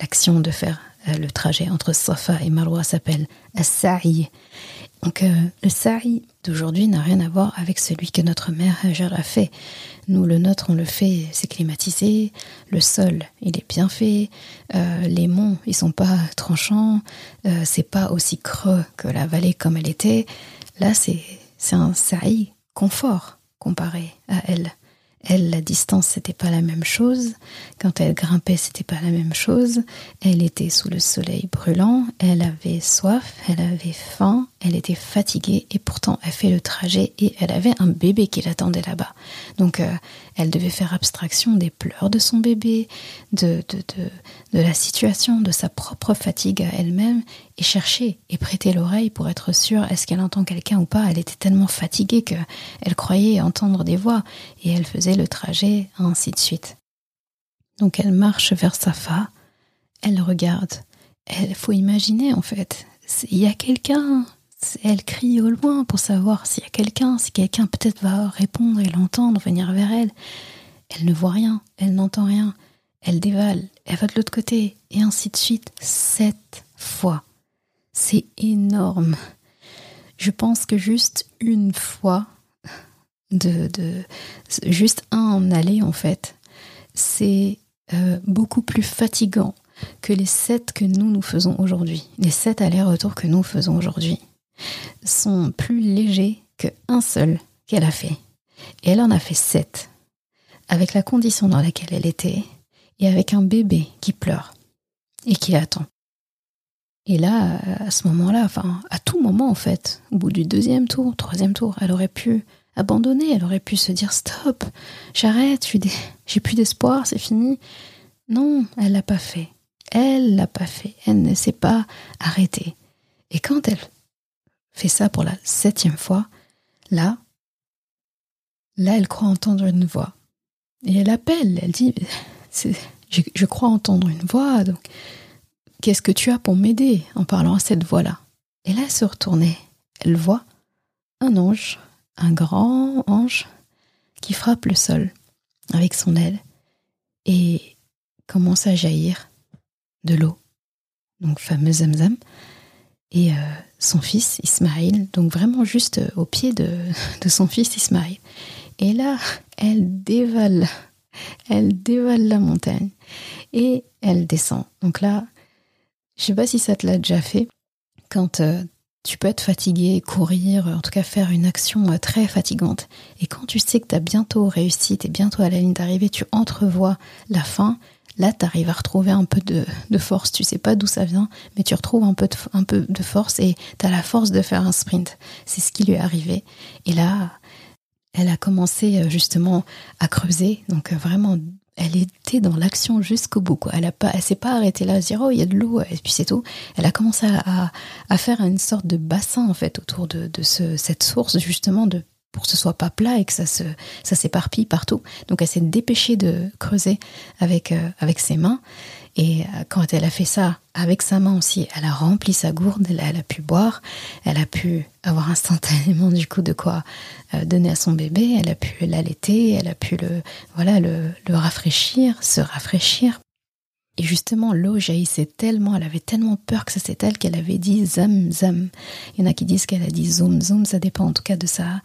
l'action de faire le trajet entre Safa et Marwa s'appelle as-sa'i. Donc le sa'i d'aujourd'hui n'a rien à voir avec celui que notre mère Hajar a fait. Nous, le nôtre, on le fait, c'est climatisé, le sol, il est bien fait, euh, les monts, ils sont pas tranchants, euh, c'est pas aussi creux que la vallée comme elle était. Là, c'est un saï confort comparé à elle. Elle, la distance, c'était pas la même chose. Quand elle grimpait, c'était pas la même chose. Elle était sous le soleil brûlant. Elle avait soif. Elle avait faim. Elle était fatiguée. Et pourtant, elle fait le trajet et elle avait un bébé qui l'attendait là-bas. Donc, euh, elle devait faire abstraction des pleurs de son bébé, de, de, de, de la situation, de sa propre fatigue à elle-même et chercher et prêter l'oreille pour être sûre est-ce qu'elle entend quelqu'un ou pas. Elle était tellement fatiguée que elle croyait entendre des voix et elle faisait le trajet ainsi de suite. Donc elle marche vers Safa, elle regarde. Elle faut imaginer en fait, il y a quelqu'un. Elle crie au loin pour savoir s'il y a quelqu'un, si quelqu'un peut-être va répondre et l'entendre, venir vers elle. Elle ne voit rien, elle n'entend rien. Elle dévale, elle va de l'autre côté, et ainsi de suite, sept fois. C'est énorme. Je pense que juste une fois, de, juste un aller en fait, c'est euh, beaucoup plus fatigant que les sept que nous nous faisons aujourd'hui. Les sept allers-retours que nous faisons aujourd'hui sont plus légers qu'un seul qu'elle a fait. Et elle en a fait sept, avec la condition dans laquelle elle était, et avec un bébé qui pleure et qui attend. Et là, à ce moment-là, enfin, à tout moment en fait, au bout du deuxième tour, troisième tour, elle aurait pu abandonner, elle aurait pu se dire stop, j'arrête, j'ai plus d'espoir, c'est fini. Non, elle l'a pas fait. Elle l'a pas fait. Elle ne s'est pas arrêtée. Et quand elle fait ça pour la septième fois, là, là, elle croit entendre une voix. Et elle appelle, elle dit, je, je crois entendre une voix, donc Qu'est-ce que tu as pour m'aider en parlant à cette voix-là? Et là, elle se retournait. Elle voit un ange, un grand ange, qui frappe le sol avec son aile et commence à jaillir de l'eau. Donc, fameux Zamzam. Et euh, son fils Ismaïl, donc vraiment juste au pied de, son fils Ismaïl. Et là, elle dévale, elle dévale la montagne et elle descend. Donc là, je sais pas si ça te l'a déjà fait. Quand euh, tu peux être fatigué, courir, en tout cas faire une action euh, très fatigante. Et quand tu sais que tu as bientôt réussi, tu es bientôt à la ligne d'arrivée, tu entrevois la fin, là tu arrives à retrouver un peu de, force. Tu sais pas d'où ça vient, mais tu retrouves un peu de, force et tu as la force de faire un sprint. C'est ce qui lui est arrivé. Et là, elle a commencé euh, justement à creuser, donc vraiment elle était dans l'action jusqu'au bout. Elle a pas, s'est pas arrêtée là à dire oh il y a de l'eau et puis c'est tout. Elle a commencé à, faire une sorte de bassin en fait autour de, de ce, cette source justement de pour que ce soit pas plat et que ça se ça s'éparpille partout. Donc elle s'est dépêchée de creuser avec euh, avec ses mains. Et euh, quand elle a fait ça avec sa main aussi, elle a rempli sa gourde, elle, a pu boire, elle a pu avoir instantanément du coup de quoi euh, donner à son bébé, elle a pu l'allaiter, elle a pu le voilà le, le rafraîchir, se rafraîchir et justement, l'eau jaillissait tellement, elle avait tellement peur que c'était elle qu'elle avait dit zam zam. Il y en a qui disent qu'elle a dit zoom zoom, ça dépend en tout cas de sa,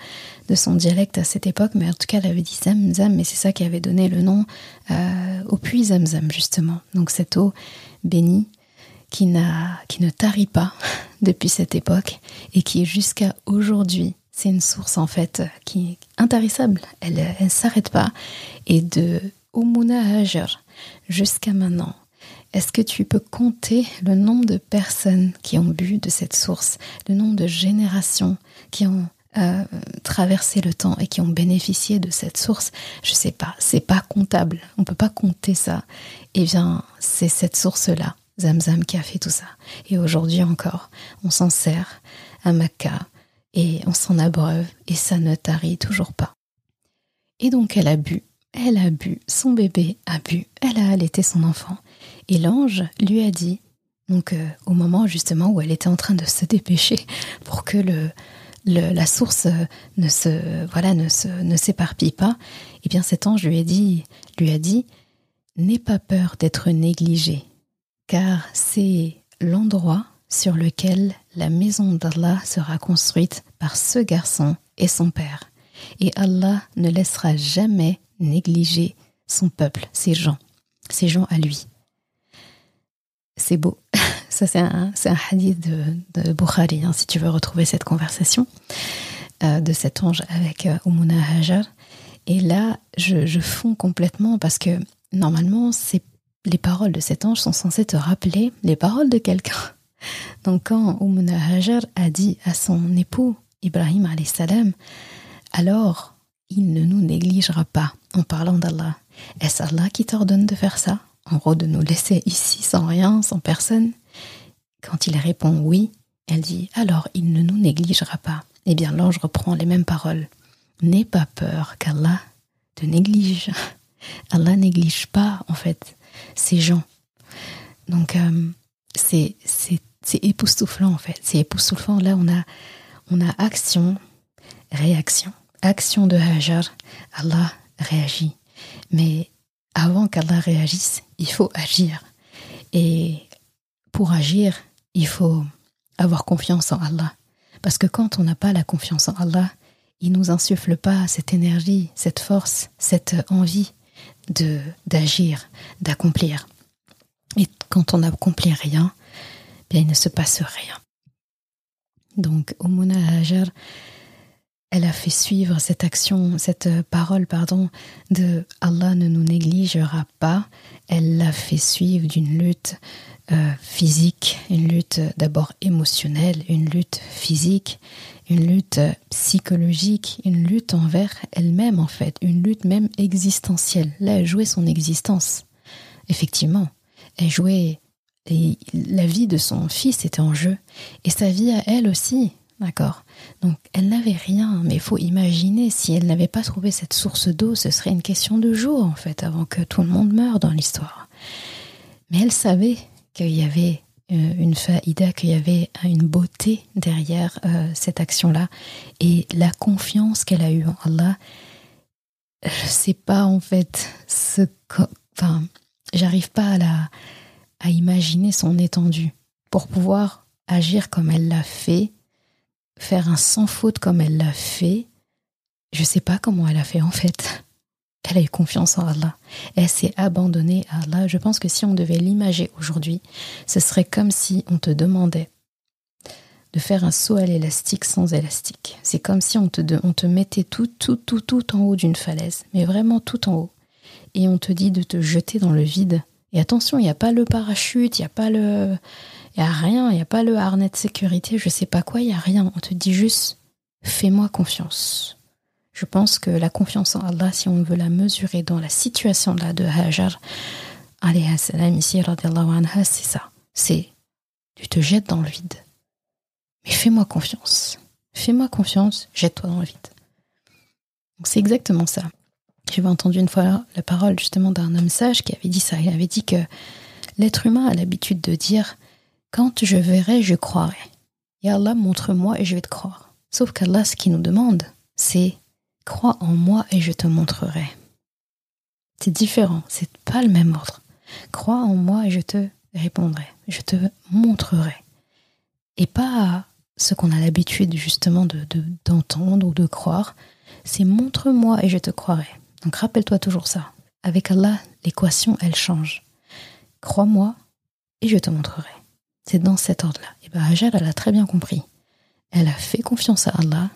de son dialecte à cette époque, mais en tout cas elle avait dit zam zam, et c'est ça qui avait donné le nom euh, au puits zam zam justement. Donc cette eau bénie qui n'a, qui ne tarit pas depuis cette époque et qui jusqu'à aujourd'hui. C'est une source en fait qui est intarissable. Elle, elle s'arrête pas. Et de Omuna Hajar jusqu'à maintenant, est-ce que tu peux compter le nombre de personnes qui ont bu de cette source, le nombre de générations qui ont euh, traversé le temps et qui ont bénéficié de cette source, je sais pas, c'est pas comptable, on peut pas compter ça. Eh bien, c'est cette source-là, Zamzam, qui a fait tout ça. Et aujourd'hui encore, on s'en sert à Makkah et on s'en abreuve et ça ne tarit toujours pas. Et donc elle a bu, elle a bu, son bébé a bu, elle a allaité son enfant. Et l'ange lui a dit, donc euh, au moment justement où elle était en train de se dépêcher pour que le, la source ne se voilà ne se ne s'éparpille pas, eh bien cet ange lui a dit lui a dit n'aie pas peur d'être négligé, car c'est l'endroit sur lequel la maison d'Allah sera construite par ce garçon et son père. Et Allah ne laissera jamais négliger son peuple, ses gens, ses gens à lui. C'est beau. Ça, c'est un, un, hadith de, de Bukhari, hein, si tu veux retrouver cette conversation euh, de cet ange avec euh, Hajar. Et là, je, je fonds complètement parce que normalement, les paroles de cet ange sont censées te rappeler les paroles de quelqu'un. Donc, quand Umuna Hajar a dit à son époux, Ibrahim salam, alors il ne nous négligera pas en parlant d'Allah. Est-ce Allah qui t'ordonne de faire ça? En gros, de nous laisser ici sans rien, sans personne Quand il répond oui, elle dit alors il ne nous négligera pas. Eh bien, l'ange reprend les mêmes paroles. N'aie pas peur qu'Allah te néglige. Allah néglige pas, en fait, ces gens. Donc, euh, c'est époustouflant, en fait. C'est époustouflant. Là, on a, on a action, réaction. Action de Hajar, Allah réagit. Mais avant qu'Allah réagisse, il faut agir. Et pour agir, il faut avoir confiance en Allah. Parce que quand on n'a pas la confiance en Allah, il nous insuffle pas cette énergie, cette force, cette envie de d'agir, d'accomplir. Et quand on n'accomplit rien, bien il ne se passe rien. Donc, Omuna Hajar, elle a fait suivre cette action, cette parole, pardon, de Allah ne nous négligera pas. Elle l'a fait suivre d'une lutte euh, physique, une lutte d'abord émotionnelle, une lutte physique, une lutte psychologique, une lutte envers elle-même en fait, une lutte même existentielle. Là, elle jouait son existence. Effectivement, elle jouait et la vie de son fils était en jeu et sa vie à elle aussi, d'accord. Donc elle n'avait rien, mais il faut imaginer si elle n'avait pas trouvé cette source d'eau, ce serait une question de jour en fait avant que tout le monde meure dans l'histoire. Mais elle savait qu'il y avait euh, une faïda, qu'il y avait une beauté derrière euh, cette action-là et la confiance qu'elle a eue en Allah. Je sais pas en fait ce, enfin, j'arrive pas à imaginer son étendue pour pouvoir agir comme elle l'a fait, faire un sans faute comme elle l'a fait. Je sais pas comment elle a fait en fait. Elle a eu confiance en Allah. Elle s'est abandonnée à Allah. Je pense que si on devait l'imager aujourd'hui, ce serait comme si on te demandait de faire un saut à l'élastique sans élastique. C'est comme si on te, on te mettait tout, tout, tout, tout en haut d'une falaise, mais vraiment tout en haut. Et on te dit de te jeter dans le vide et attention, il n'y a pas le parachute, il n'y a pas le. Il n'y a rien, il n'y a pas le harnais de sécurité, je sais pas quoi, il n'y a rien. On te dit juste fais-moi confiance. Je pense que la confiance en Allah, si on veut la mesurer dans la situation là de Hajar, c'est ça. C'est tu te jettes dans le vide. Mais fais-moi confiance. Fais-moi confiance, jette-toi dans le vide. C'est exactement ça. J'avais entendu une fois la parole justement d'un homme sage qui avait dit ça. Il avait dit que l'être humain a l'habitude de dire Quand je verrai, je croirai. Et Allah, montre-moi et je vais te croire. Sauf qu'Allah, ce qu'il nous demande, c'est Crois en moi et je te montrerai. C'est différent, c'est pas le même ordre. Crois en moi et je te répondrai, je te montrerai. Et pas ce qu'on a l'habitude justement de d'entendre ou de croire, c'est montre-moi et je te croirai. Donc rappelle-toi toujours ça. Avec Allah, l'équation, elle change. Crois-moi et je te montrerai. C'est dans cet ordre-là. Et bien Hajar, elle a très bien compris. Elle a fait confiance à Allah.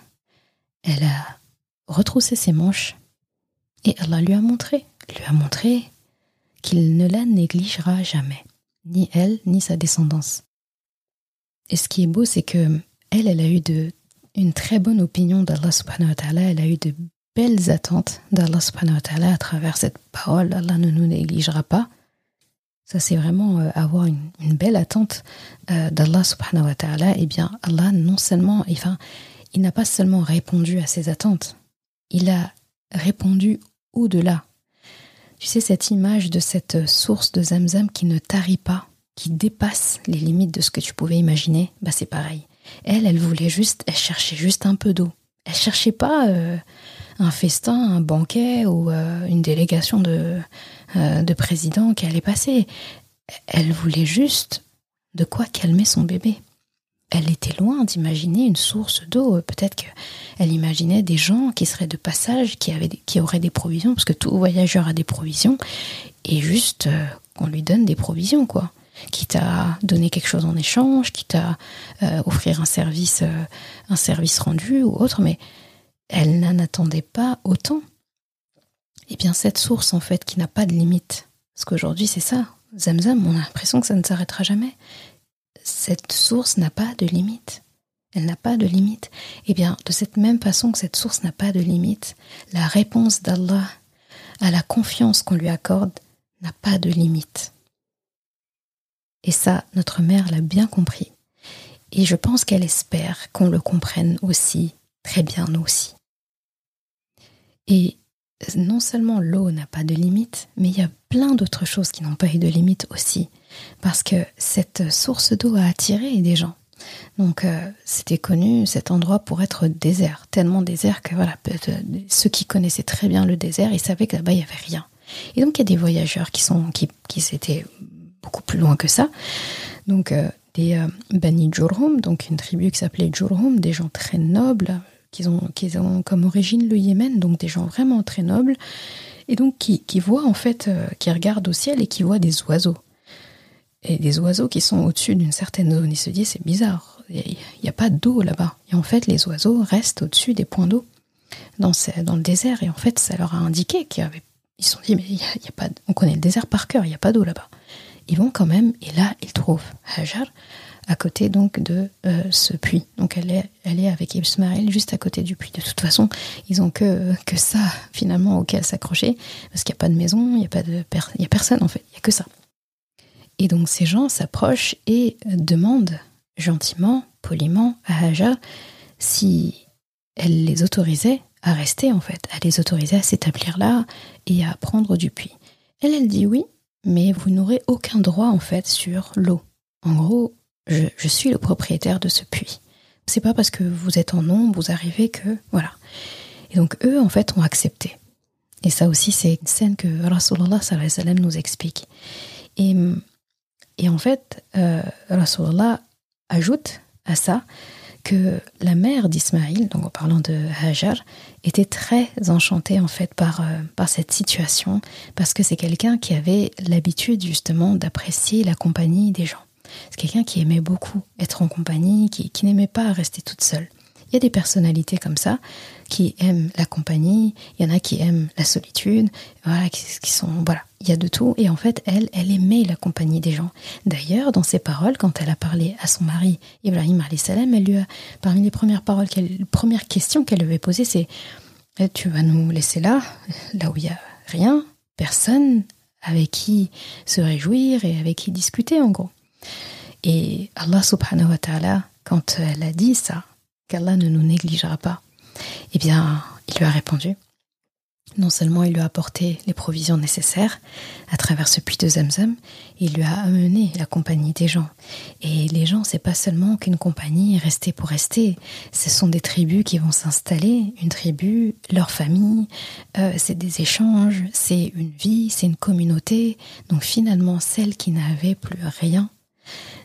Elle a retroussé ses manches. Et Allah lui a montré, lui a montré qu'il ne la négligera jamais. Ni elle, ni sa descendance. Et ce qui est beau, c'est que elle, elle a eu de, une très bonne opinion d'Allah subhanahu elle a eu de belles attentes d'Allah subhanahu à travers cette parole. Allah ne nous négligera pas. Ça, c'est vraiment euh, avoir une, belle attente euh, d'Allah subhanahu wa ta'ala. Eh bien, Allah, non seulement, enfin, il n'a pas seulement répondu à ses attentes, il a répondu au-delà. Tu sais, cette image de cette source de Zamzam qui ne tarit pas, qui dépasse les limites de ce que tu pouvais imaginer, bah c'est pareil. Elle, elle voulait juste, elle cherchait juste un peu d'eau. Elle cherchait pas euh, un festin, un banquet ou euh, une délégation de, euh, de présidents qui allait passer. Elle voulait juste de quoi calmer son bébé. Elle était loin d'imaginer une source d'eau. Peut-être qu'elle imaginait des gens qui seraient de passage, qui, avaient, qui auraient des provisions, parce que tout voyageur a des provisions, et juste qu'on lui donne des provisions, quoi quitte à donner quelque chose en échange, quitte à euh, offrir un service, euh, un service rendu ou autre, mais elle n'en attendait pas autant. Et eh bien cette source en fait qui n'a pas de limite, parce qu'aujourd'hui c'est ça, Zamzam, on a l'impression que ça ne s'arrêtera jamais. Cette source n'a pas de limite. Elle n'a pas de limite. Et eh bien, de cette même façon que cette source n'a pas de limite, la réponse d'Allah à la confiance qu'on lui accorde n'a pas de limite. Et ça, notre mère l'a bien compris. Et je pense qu'elle espère qu'on le comprenne aussi, très bien nous aussi. Et non seulement l'eau n'a pas de limite, mais il y a plein d'autres choses qui n'ont pas eu de limite aussi. Parce que cette source d'eau a attiré des gens. Donc euh, c'était connu cet endroit pour être désert, tellement désert que voilà, ceux qui connaissaient très bien le désert, ils savaient que là-bas il n'y avait rien. Et donc il y a des voyageurs qui sont qui, qui s'étaient beaucoup plus loin que ça. Donc euh, des euh, Bani Jurhum, donc une tribu qui s'appelait Jurhum, des gens très nobles, qui ont, ont comme origine le Yémen, donc des gens vraiment très nobles, et donc qui, qui voient en fait, euh, qui regardent au ciel et qui voient des oiseaux. Et des oiseaux qui sont au-dessus d'une certaine zone. Ils se disent, c'est bizarre, il n'y a pas d'eau là-bas. Et en fait, les oiseaux restent au-dessus des points d'eau dans, dans le désert. Et en fait, ça leur a indiqué qu'ils avait ils se sont dit, mais y a, pas, on connaît le désert par cœur, il n'y a pas d'eau là-bas ils vont quand même, et là, ils trouvent Hajar à côté donc de euh, ce puits. Donc elle est, elle est avec juste à côté du puits. De toute façon, ils ont que, ça finalement auquel s'accrocher, parce qu'il n'y a pas de maison, il n'y a, pas de personne en fait, il n'y a que ça. Et donc ces gens s'approchent et demandent gentiment, poliment à Hajar si elle les autorisait à rester en fait, à les autoriser à s'établir là et à prendre du puits. Elle, elle dit oui, mais vous n'aurez aucun droit en fait sur l'eau. En gros, je, suis le propriétaire de ce puits. C'est pas parce que vous êtes en nombre, vous arrivez que voilà. Et donc eux en fait ont accepté. Et ça aussi c'est une scène que Rasulullah sallam nous explique. Et, et en fait, euh, Rasulullah ajoute à ça que la mère d'Ismaïl, donc en parlant de Hajar, était très enchantée en fait par, euh, par cette situation parce que c'est quelqu'un qui avait l'habitude justement d'apprécier la compagnie des gens. C'est quelqu'un qui aimait beaucoup être en compagnie, qui, n'aimait pas rester toute seule. Il y a des personnalités comme ça qui aiment la compagnie, il y en a qui aiment la solitude, voilà, qui, sont, voilà, il y a de tout. Et en fait, elle, elle aimait la compagnie des gens. D'ailleurs, dans ses paroles, quand elle a parlé à son mari, Ibrahim salam, elle lui a, parmi les premières paroles, les premières questions qu'elle lui avait posées, c'est eh, Tu vas nous laisser là, là où il y a rien, personne avec qui se réjouir et avec qui discuter, en gros. Et Allah subhanahu wa ta'ala, quand elle a dit ça, qu'Allah ne nous négligera pas, eh bien, il lui a répondu. Non seulement il lui a apporté les provisions nécessaires à travers ce puits de Zamzam, il lui a amené la compagnie des gens. Et les gens, c'est pas seulement qu'une compagnie est restée pour rester, ce sont des tribus qui vont s'installer, une tribu, leur famille, euh, c'est des échanges, c'est une vie, c'est une communauté. Donc finalement, celle qui n'avait plus rien,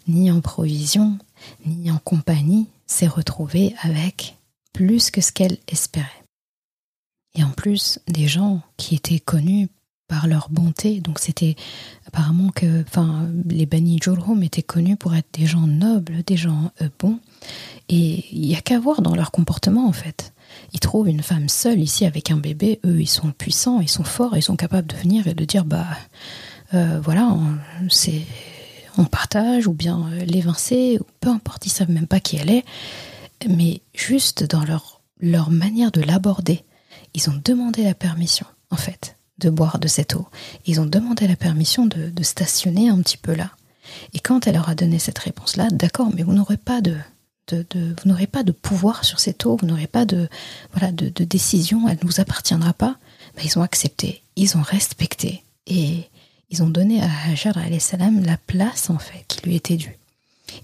ni en provisions, ni en compagnie, s'est retrouvée avec plus que ce qu'elle espérait. Et en plus, des gens qui étaient connus par leur bonté, donc c'était apparemment que enfin, les Bani Jurhum étaient connus pour être des gens nobles, des gens euh, bons, et il n'y a qu'à voir dans leur comportement en fait. Ils trouvent une femme seule ici avec un bébé, eux ils sont puissants, ils sont forts, ils sont capables de venir et de dire bah euh, voilà, c'est on partage ou bien euh, l'évincer, peu importe, ils savent même pas qui elle est. mais juste dans leur, leur manière de l'aborder, ils ont demandé la permission, en fait, de boire de cette eau. Ils ont demandé la permission de, de stationner un petit peu là. Et quand elle leur a donné cette réponse-là, d'accord, mais vous n'aurez pas de, de, vous n'aurez pas de pouvoir sur cette eau, vous n'aurez pas de, voilà, de, de décision, elle ne vous appartiendra pas. Ben, ils ont accepté, ils ont respecté et ils ont donné à Hajar salam la place en fait qui lui était due.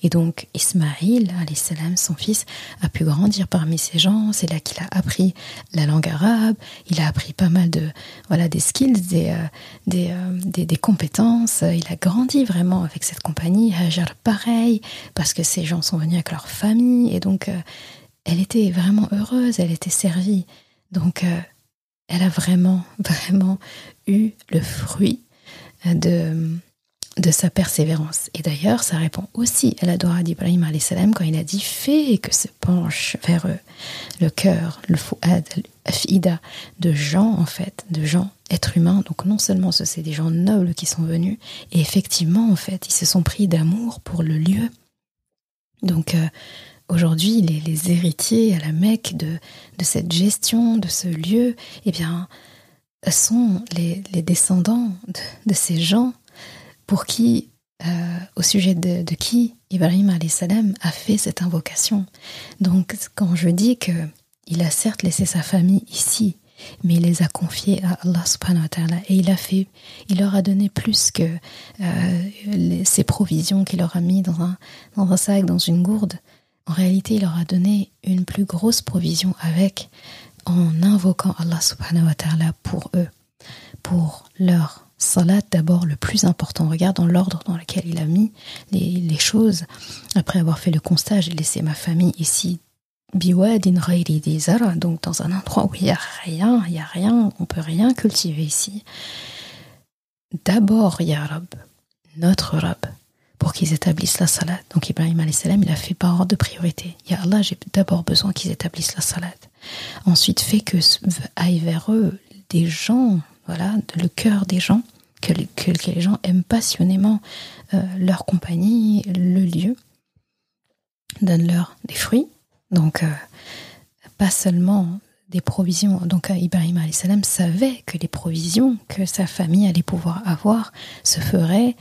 Et donc Ismaïl salam, son fils, a pu grandir parmi ces gens. C'est là qu'il a appris la langue arabe. Il a appris pas mal de voilà des skills, des euh, des, euh, des, des, compétences. Il a grandi vraiment avec cette compagnie. Hajar pareil parce que ces gens sont venus avec leur famille et donc euh, elle était vraiment heureuse. Elle était servie. Donc elle a vraiment vraiment eu le fruit de, de sa persévérance. Et d'ailleurs, ça répond aussi à la Dora d'Ibrahim salam quand il a dit Fais que se penche vers eux le cœur, le fouad, fida de gens, en fait, de gens, êtres humains. Donc, non seulement ce c'est des gens nobles qui sont venus, et effectivement, en fait, ils se sont pris d'amour pour le lieu. Donc, euh, aujourd'hui, les, les, héritiers à la Mecque de, de cette gestion de ce lieu, eh bien, sont les, descendants de, ces gens pour qui, euh, au sujet de, qui Ibrahim salam a fait cette invocation. Donc, quand je dis que il a certes laissé sa famille ici, mais il les a confiés à Allah subhanahu wa ta'ala et il a fait, il leur a donné plus que euh, ses provisions qu'il leur a mis dans un sac, dans une gourde. En réalité, il leur a donné une plus grosse provision avec en invoquant Allah subhanahu wa ta'ala pour eux, pour leur salat d'abord le plus important. Regarde dans l'ordre dans lequel il a mis les, choses. Après avoir fait le constat, j'ai laissé ma famille ici biwadin zara, donc dans un endroit où il n'y a rien, il n'y a rien, on peut rien cultiver ici. D'abord, Ya Rab, notre Rab, pour qu'ils établissent la salat. Donc Ibrahim salam, il a fait par ordre de priorité. Ya Allah, j'ai d'abord besoin qu'ils établissent la salat. Ensuite, fait que aille vers eux des gens, voilà, le cœur des gens, que, les gens aiment passionnément euh, leur compagnie, le lieu. Donne-leur des fruits. Donc, euh, pas seulement des provisions. Donc, Ibrahim salam savait que les provisions que sa famille allait pouvoir avoir se feraient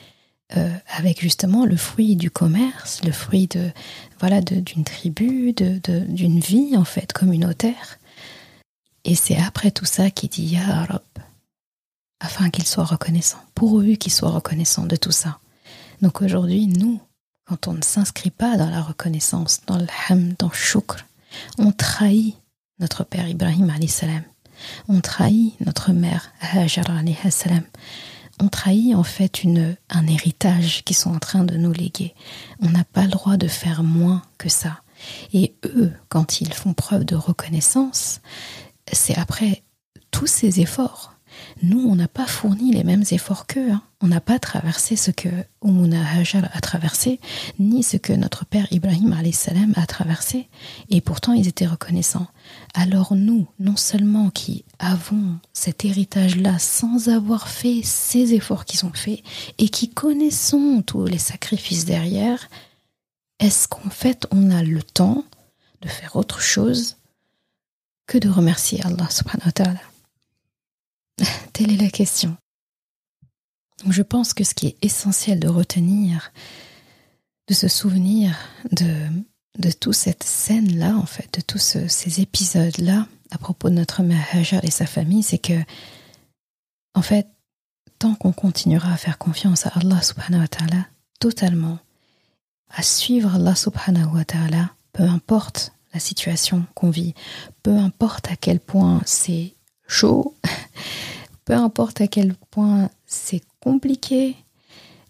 euh, avec justement le fruit du commerce, le fruit de voilà d'une tribu, de d'une vie en fait communautaire. Et c'est après tout ça qu'il dit Ya Rab, afin qu'ils soient reconnaissants, pourvu qu'ils soient reconnaissants de tout ça. Donc aujourd'hui, nous, quand on ne s'inscrit pas dans la reconnaissance, dans le ham, dans le shukr, on trahit notre père Ibrahim on trahit notre mère Hajar on trahit en fait une, un héritage qu'ils sont en train de nous léguer. On n'a pas le droit de faire moins que ça. Et eux, quand ils font preuve de reconnaissance, c'est après tous ces efforts. Nous, on n'a pas fourni les mêmes efforts qu'eux. Hein. On n'a pas traversé ce que Umuna Hajar a traversé, ni ce que notre père Ibrahim a traversé. Et pourtant, ils étaient reconnaissants. Alors nous, non seulement qui avons cet héritage-là sans avoir fait ces efforts qu'ils ont faits et qui connaissons tous les sacrifices derrière, est-ce qu'en fait on a le temps de faire autre chose que de remercier Allah subhanahu wa ta'ala? Telle est la question. Je pense que ce qui est essentiel de retenir, de se souvenir de de toute cette scène-là, en fait, de tous ces épisodes-là, à propos de notre mère Hajar et sa famille, c'est que, en fait, tant qu'on continuera à faire confiance à Allah subhanahu wa ta'ala, totalement, à suivre Allah subhanahu wa ta'ala, peu importe la situation qu'on vit, peu importe à quel point c'est chaud, peu importe à quel point c'est compliqué,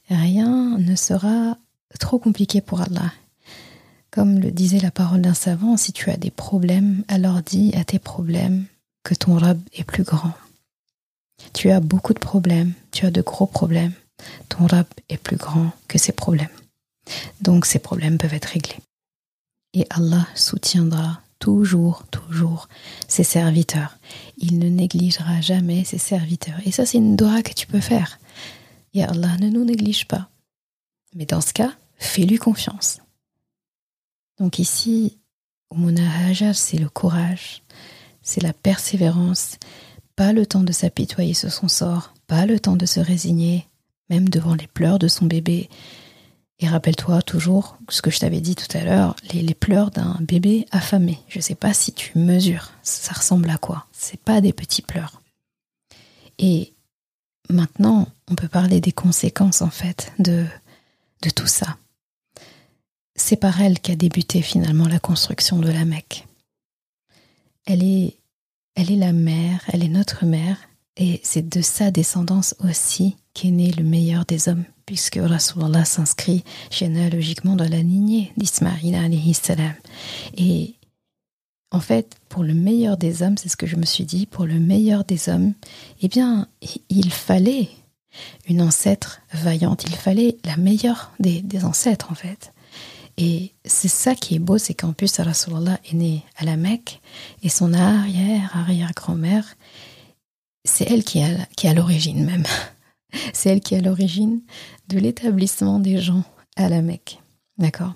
rien ne sera trop compliqué pour Allah. Comme le disait la parole d'un savant, si tu as des problèmes, alors dis à tes problèmes que ton Rab est plus grand. Tu as beaucoup de problèmes, tu as de gros problèmes, ton Rab est plus grand que ces problèmes. Donc ces problèmes peuvent être réglés. Et Allah soutiendra toujours, toujours ses serviteurs. Il ne négligera jamais ses serviteurs. Et ça, c'est une doha que tu peux faire. Et Allah ne nous néglige pas. Mais dans ce cas, fais-lui confiance. Donc ici, Umuna Hajar, c'est le courage, c'est la persévérance, pas le temps de s'apitoyer sur son sort, pas le temps de se résigner, même devant les pleurs de son bébé. Et rappelle-toi toujours ce que je t'avais dit tout à l'heure, les, pleurs d'un bébé affamé. Je ne sais pas si tu mesures, ça ressemble à quoi C'est pas des petits pleurs. Et maintenant, on peut parler des conséquences en fait de, de tout ça. C'est par elle qu'a débuté finalement la construction de la Mecque. Elle est, elle est la mère, elle est notre mère, et c'est de sa descendance aussi qu'est né le meilleur des hommes, puisque Rasulallah s'inscrit généalogiquement dans la lignée d'Ismaïl alayhi salam. Et en fait, pour le meilleur des hommes, c'est ce que je me suis dit, pour le meilleur des hommes, eh bien, il fallait une ancêtre vaillante, il fallait la meilleure des, des ancêtres en fait. Et c'est ça qui est beau, c'est qu'en plus, Rasulallah est né à la Mecque et son arrière-arrière-grand-mère, c'est elle qui est qui à l'origine même. C'est elle qui est à l'origine de l'établissement des gens à la Mecque. D'accord?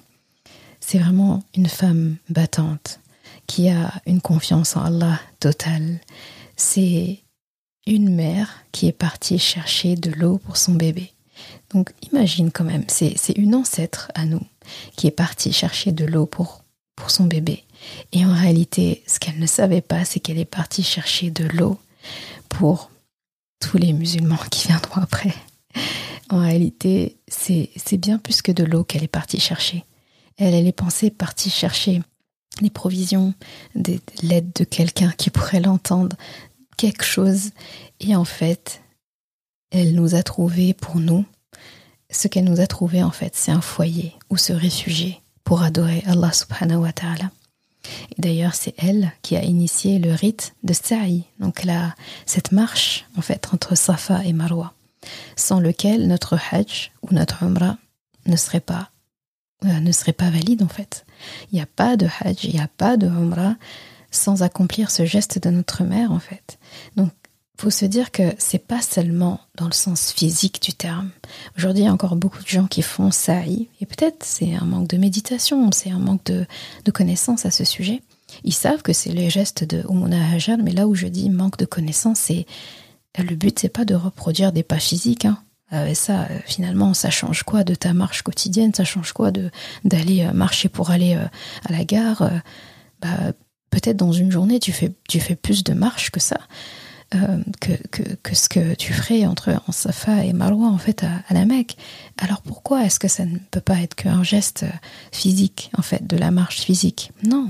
C'est vraiment une femme battante qui a une confiance en Allah totale. C'est une mère qui est partie chercher de l'eau pour son bébé. Donc imagine quand même, c'est une ancêtre à nous qui est partie chercher de l'eau pour, pour son bébé. Et en réalité, ce qu'elle ne savait pas, c'est qu'elle est partie chercher de l'eau pour tous les musulmans qui viendront après. En réalité, c'est bien plus que de l'eau qu'elle est partie chercher. Elle, elle est pensée partie chercher des provisions, de l'aide de quelqu'un qui pourrait l'entendre, quelque chose. Et en fait, elle nous a trouvé pour nous. Ce qu'elle nous a trouvé, en fait, c'est un foyer où se réfugier pour adorer Allah subhanahu wa ta'ala. D'ailleurs, c'est elle qui a initié le rite de Sa'i, donc cette marche en fait entre Safa et Marwa, sans lequel notre Hajj ou notre Umrah ne serait pas euh, ne serait pas valide en fait. Il n'y a pas de Hajj, il n'y a pas de Umrah sans accomplir ce geste de notre mère en fait. Faut se dire que c'est pas seulement dans le sens physique du terme. Aujourd'hui, il y a encore beaucoup de gens qui font ça et peut-être c'est un manque de méditation, c'est un manque de, de connaissances à ce sujet. Ils savent que c'est les gestes de Umuna Hajar, mais là où je dis manque de connaissances, c'est le but, c'est pas de reproduire des pas physiques. Hein. Euh, ça, euh, finalement, ça change quoi de ta marche quotidienne? Ça change quoi de d'aller euh, marcher pour aller à la gare? Bah, Peut-être dans une journée, tu fais, tu fais plus de marche que ça. Euh, que, que, ce que tu ferais entre en Safa et Marwa en fait à, à la Mecque. Alors pourquoi est-ce que ça ne peut pas être qu'un geste physique en fait de la marche physique? Non,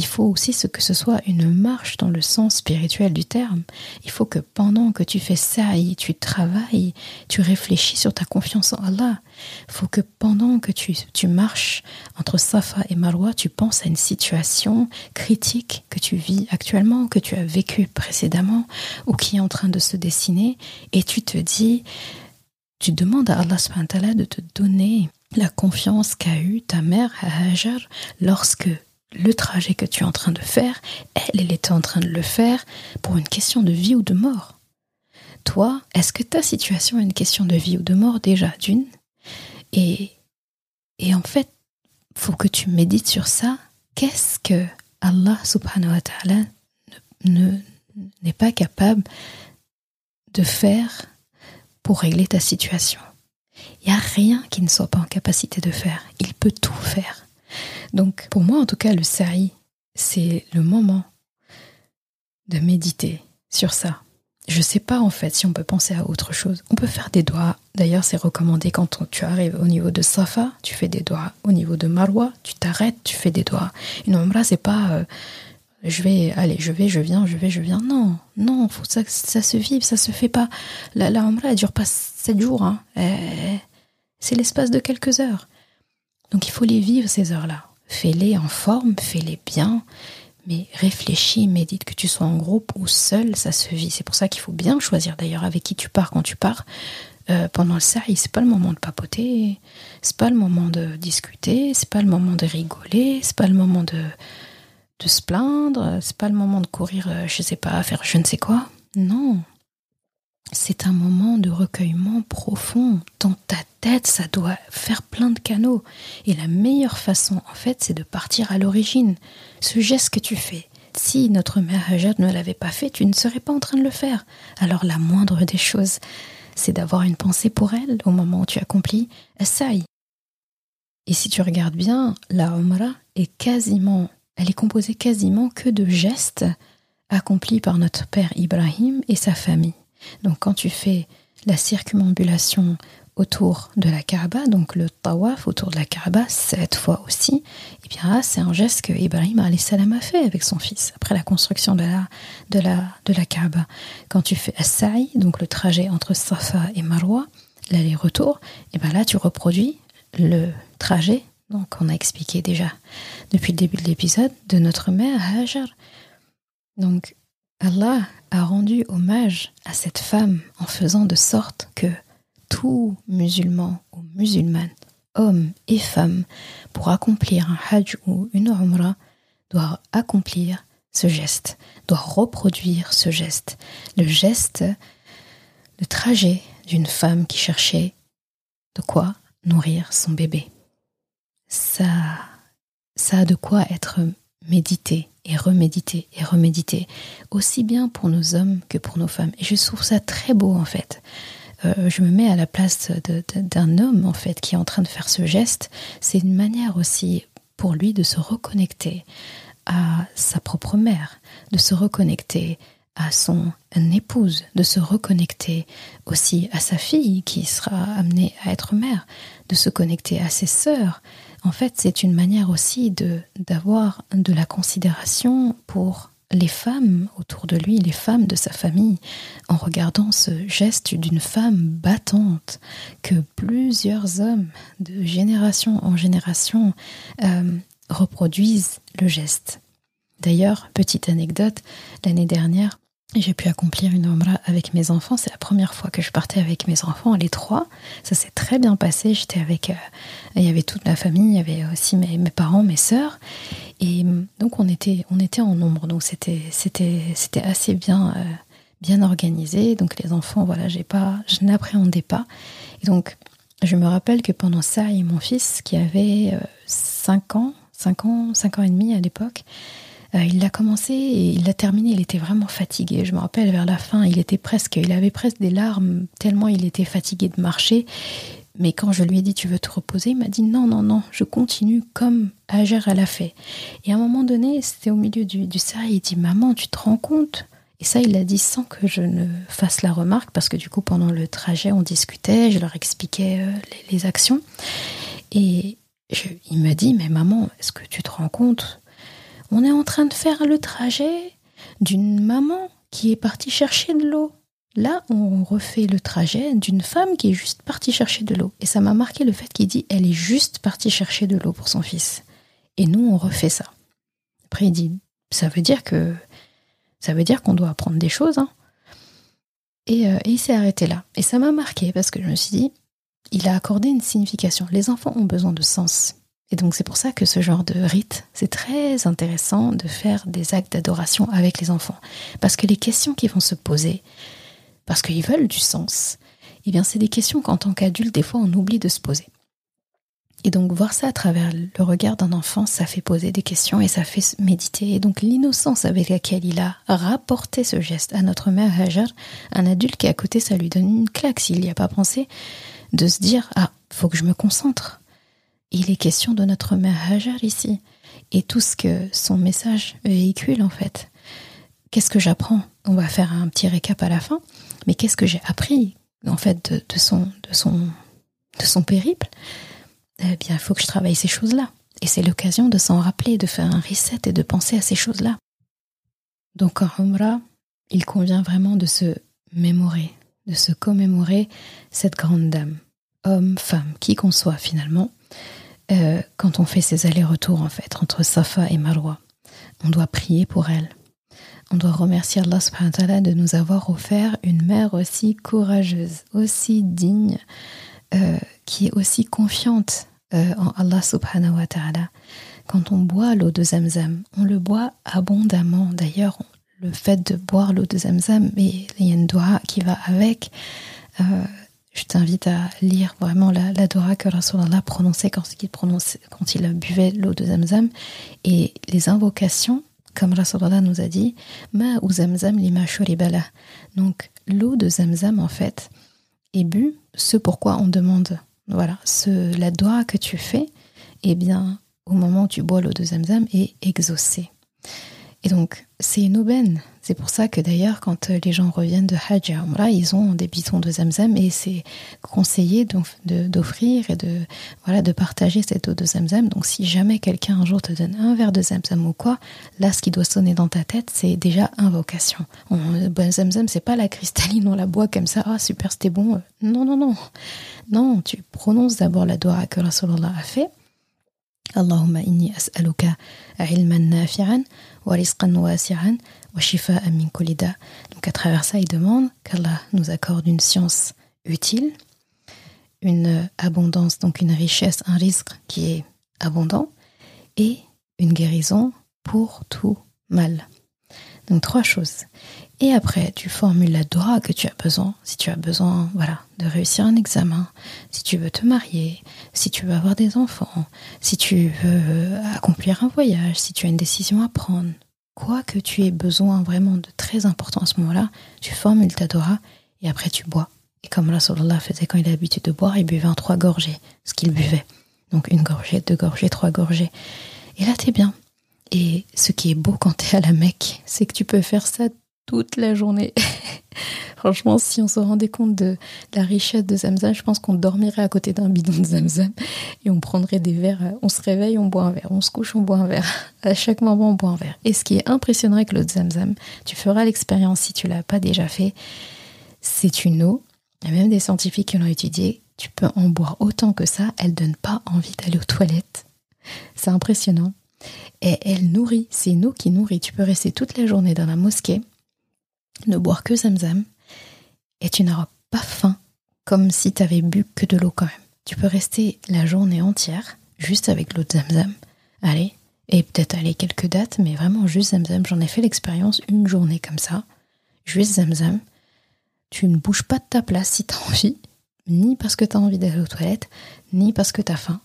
il faut aussi que ce soit une marche dans le sens spirituel du terme. Il faut que pendant que tu fais ça, tu travailles, tu réfléchis sur ta confiance en Allah. Il faut que pendant que tu, marches entre Safa et Marwa, tu penses à une situation critique que tu vis actuellement, que tu as vécu précédemment ou qui est en train de se dessiner et tu te dis, tu demandes à Allah de te donner la confiance qu'a eue ta mère Hajar lorsque le trajet que tu es en train de faire, elle, elle était en train de le faire pour une question de vie ou de mort. Toi, est-ce que ta situation est une question de vie ou de mort déjà d'une? Et, en fait, faut que tu médites sur ça. Qu'est-ce que Allah subhanahu wa ta'ala ne, n'est pas capable de faire pour régler ta situation? Il n'y a rien qui ne soit pas en capacité de faire. Il peut tout faire. Donc pour moi en tout cas le sa'i, c'est le moment de méditer sur ça. Je sais pas en fait si on peut penser à autre chose. On peut faire des doigts. D'ailleurs, c'est recommandé quand tu arrives au niveau de Safa, tu fais des doigts. Au niveau de Marwa, tu t'arrêtes, tu fais des doigts. Une omra, c'est pas euh, je vais, allez, je vais, je viens, je vais, je viens. Non, non, ça se vive, ça se fait pas. La, la omra, elle dure pas sept jours. Hein. C'est l'espace de quelques heures. Donc il faut les vivre ces heures-là. Fais-les en forme, fais-les bien, mais réfléchis, médite que tu sois en groupe ou seul, ça se vit. C'est pour ça qu'il faut bien choisir d'ailleurs avec qui tu pars quand tu pars. Euh, pendant le sa'i, c'est pas le moment de papoter, c'est pas le moment de discuter, c'est pas le moment de rigoler, c'est pas le moment de, de se plaindre, c'est pas le moment de courir, euh, je sais pas, faire je ne sais quoi. Non. C'est un moment de recueillement profond dans ta tête, ça doit faire plein de canaux. Et la meilleure façon, en fait, c'est de partir à l'origine. Ce geste que tu fais, si notre mère Hajar ne l'avait pas fait, tu ne serais pas en train de le faire. Alors la moindre des choses, c'est d'avoir une pensée pour elle au moment où tu accomplis Assaï. Et si tu regardes bien, la Umrah est quasiment, elle est composée quasiment que de gestes accomplis par notre père Ibrahim et sa famille. Donc quand tu fais la circumambulation autour de la Kaaba, donc le tawaf autour de la Kaaba, cette fois aussi, et eh bien c'est un geste que Ibrahim a fait avec son fils après la construction de la, de la, de la Kaaba. Quand tu fais as donc le trajet entre Safa et Marwa, l'aller-retour, et eh bien là tu reproduis le trajet, donc on a expliqué déjà depuis le début de l'épisode, de notre mère Hajar. Donc Allah a rendu hommage à cette femme en faisant de sorte que tout musulman ou musulmane, homme et femme, pour accomplir un hajj ou une umrah, doit accomplir ce geste, doit reproduire ce geste. Le geste, le trajet d'une femme qui cherchait de quoi nourrir son bébé. Ça, ça a de quoi être médité et reméditer et reméditer, aussi bien pour nos hommes que pour nos femmes. Et je trouve ça très beau en fait. Euh, je me mets à la place d'un homme en fait qui est en train de faire ce geste. C'est une manière aussi pour lui de se reconnecter à sa propre mère, de se reconnecter à son épouse, de se reconnecter aussi à sa fille qui sera amenée à être mère, de se connecter à ses sœurs, en fait, c'est une manière aussi de d'avoir de la considération pour les femmes autour de lui, les femmes de sa famille, en regardant ce geste d'une femme battante que plusieurs hommes de génération en génération euh, reproduisent le geste. D'ailleurs, petite anecdote, l'année dernière, j'ai pu accomplir une omra avec mes enfants. C'est la première fois que je partais avec mes enfants, les trois. Ça s'est très bien passé. J'étais avec, euh, il y avait toute ma famille, il y avait aussi mes, parents, mes sœurs, et mm, donc on était, on était en nombre. Donc c'était, c'était, c'était assez bien, euh, bien organisé. Donc les enfants, voilà, j'ai pas, je n'appréhendais pas. Et donc je me rappelle que pendant ça, et mon fils qui avait 5 euh, ans, 5 ans, 5 ans et demi à l'époque. Euh, il l'a commencé et il l'a terminé. Il était vraiment fatigué. Je me rappelle vers la fin, il était presque, il avait presque des larmes tellement il était fatigué de marcher. Mais quand je lui ai dit tu veux te reposer, il m'a dit non non non, je continue comme Ager elle a fait. Et à un moment donné, c'était au milieu du, du il dit maman, tu te rends compte? Et ça, il l'a dit sans que je ne fasse la remarque, parce que du coup, pendant le trajet, on discutait, je leur expliquais euh, les, actions. Et il m'a dit, mais maman, est-ce que tu te rends compte? On est en train de faire le trajet d'une maman qui est partie chercher de l'eau. Là, on refait le trajet d'une femme qui est juste partie chercher de l'eau. Et ça m'a marqué le fait qu'il dit elle est juste partie chercher de l'eau pour son fils. Et nous, on refait ça. Après, il dit ça veut dire que ça veut dire qu'on doit apprendre des choses. Hein. Euh, et il s'est arrêté là. Et ça m'a marqué parce que je me suis dit il a accordé une signification. Les enfants ont besoin de sens. Et donc c'est pour ça que ce genre de rite, c'est très intéressant de faire des actes d'adoration avec les enfants. Parce que les questions qui vont se poser, parce qu'ils veulent du sens, eh bien c'est des questions qu'en tant qu'adulte, des fois, on oublie de se poser. Et donc voir ça à travers le regard d'un enfant, ça fait poser des questions et ça fait méditer. Et donc l'innocence avec laquelle il a rapporté ce geste à notre mère Hajar, un adulte qui est à côté, ça lui donne une claque s'il n'y a pas pensé, de se dire, ah, faut que je me concentre il est question de notre mère Hajar ici et tout ce que son message véhicule en fait. Qu'est-ce que j'apprends? On va faire un petit récap à la fin, mais qu'est-ce que j'ai appris en fait de, son, de, son, de son périple? Eh bien, il faut que je travaille ces choses-là. Et c'est l'occasion de s'en rappeler, de faire un reset et de penser à ces choses-là. Donc en Umrah, il convient vraiment de se mémorer, de se commémorer cette grande dame, homme, femme, qui qu'on soit finalement, euh, quand on fait ces allers-retours en fait entre Safa et Marwa. On doit prier pour elle. On doit remercier Allah subhanahu de nous avoir offert une mère aussi courageuse, aussi digne, euh, qui est aussi confiante euh, en Allah subhanahu wa ta'ala. Quand on boit l'eau de Zamzam, on le boit abondamment. D'ailleurs, le fait de boire l'eau de Zamzam, il une doha qui va avec. Je t'invite à lire vraiment la, la Dora que Rasulallah prononçait quand il, prononçait, quand il buvait l'eau de Zamzam et les invocations, comme Rasulallah nous a dit, Ma ou Zamzam lima shuribala. Donc, l'eau de Zamzam, en fait, est bu ce pourquoi on demande. Voilà, ce, la Dora que tu fais, eh bien, au moment où tu bois l'eau de Zamzam, est exaucée. Et donc, c'est une aubaine. C'est pour ça que d'ailleurs, quand euh, les gens reviennent de Hajj et ils ont des bidons de Zamzam et c'est conseillé d'offrir et de, voilà, de partager cette eau de Zamzam. Donc, si jamais quelqu'un un jour te donne un verre de Zamzam ou quoi, là, ce qui doit sonner dans ta tête, c'est déjà invocation. On, bon, Zamzam, c'est pas la cristalline, on la boit comme ça, ah super, c'était bon. Non, non, non. Non, tu prononces d'abord la doigt que Rasulallah a fait. Allahumma inni as'aluka ilman nafi'an wa Donc à travers ça, il demande qu'Allah nous accorde une science utile, une abondance, donc une richesse, un risque qui est abondant, et une guérison pour tout mal. Donc trois choses. Et après, tu formules la dora que tu as besoin. Si tu as besoin, voilà, de réussir un examen, si tu veux te marier, si tu veux avoir des enfants, si tu veux accomplir un voyage, si tu as une décision à prendre, quoi que tu aies besoin vraiment de très important à ce moment-là, tu formules ta dora et après tu bois. Et comme Rasulallah faisait quand il a l'habitude de boire, il buvait en trois gorgées, ce qu'il buvait. Donc une gorgée, deux gorgées, trois gorgées. Et là, t'es bien. Et ce qui est beau quand t'es à la Mecque, c'est que tu peux faire ça toute la journée. Franchement, si on se rendait compte de la richesse de Zamzam, je pense qu'on dormirait à côté d'un bidon de Zamzam et on prendrait des verres. On se réveille, on boit un verre. On se couche, on boit un verre. À chaque moment, on boit un verre. Et ce qui est impressionnant avec l'eau de Zamzam, tu feras l'expérience si tu l'as pas déjà fait, c'est une eau. Il même des scientifiques qui l'ont étudiée. Tu peux en boire autant que ça. Elle donne pas envie d'aller aux toilettes. C'est impressionnant. Et elle nourrit. C'est une eau qui nourrit. Tu peux rester toute la journée dans la mosquée ne boire que zamzam et tu n'auras pas faim comme si tu avais bu que de l'eau quand même. Tu peux rester la journée entière juste avec l'eau de zamzam. Allez, et peut-être aller quelques dates, mais vraiment juste zamzam. J'en ai fait l'expérience une journée comme ça. Juste zamzam. Tu ne bouges pas de ta place si tu as envie, ni parce que tu as envie d'aller aux toilettes, ni parce que tu as faim.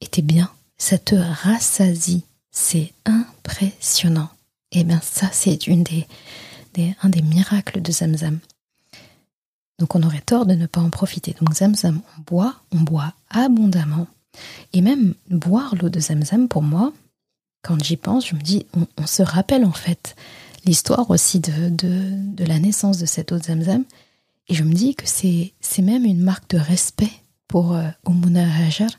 Et t'es bien. Ça te rassasie. C'est impressionnant. Et eh bien ça, c'est une des, un des miracles de Zamzam. Donc on aurait tort de ne pas en profiter. Donc Zamzam, on boit, on boit abondamment. Et même boire l'eau de Zamzam, pour moi, quand j'y pense, je me dis, on, se rappelle en fait l'histoire aussi de, de, la naissance de cette eau de Zamzam. Et je me dis que c'est, même une marque de respect pour euh, Hajar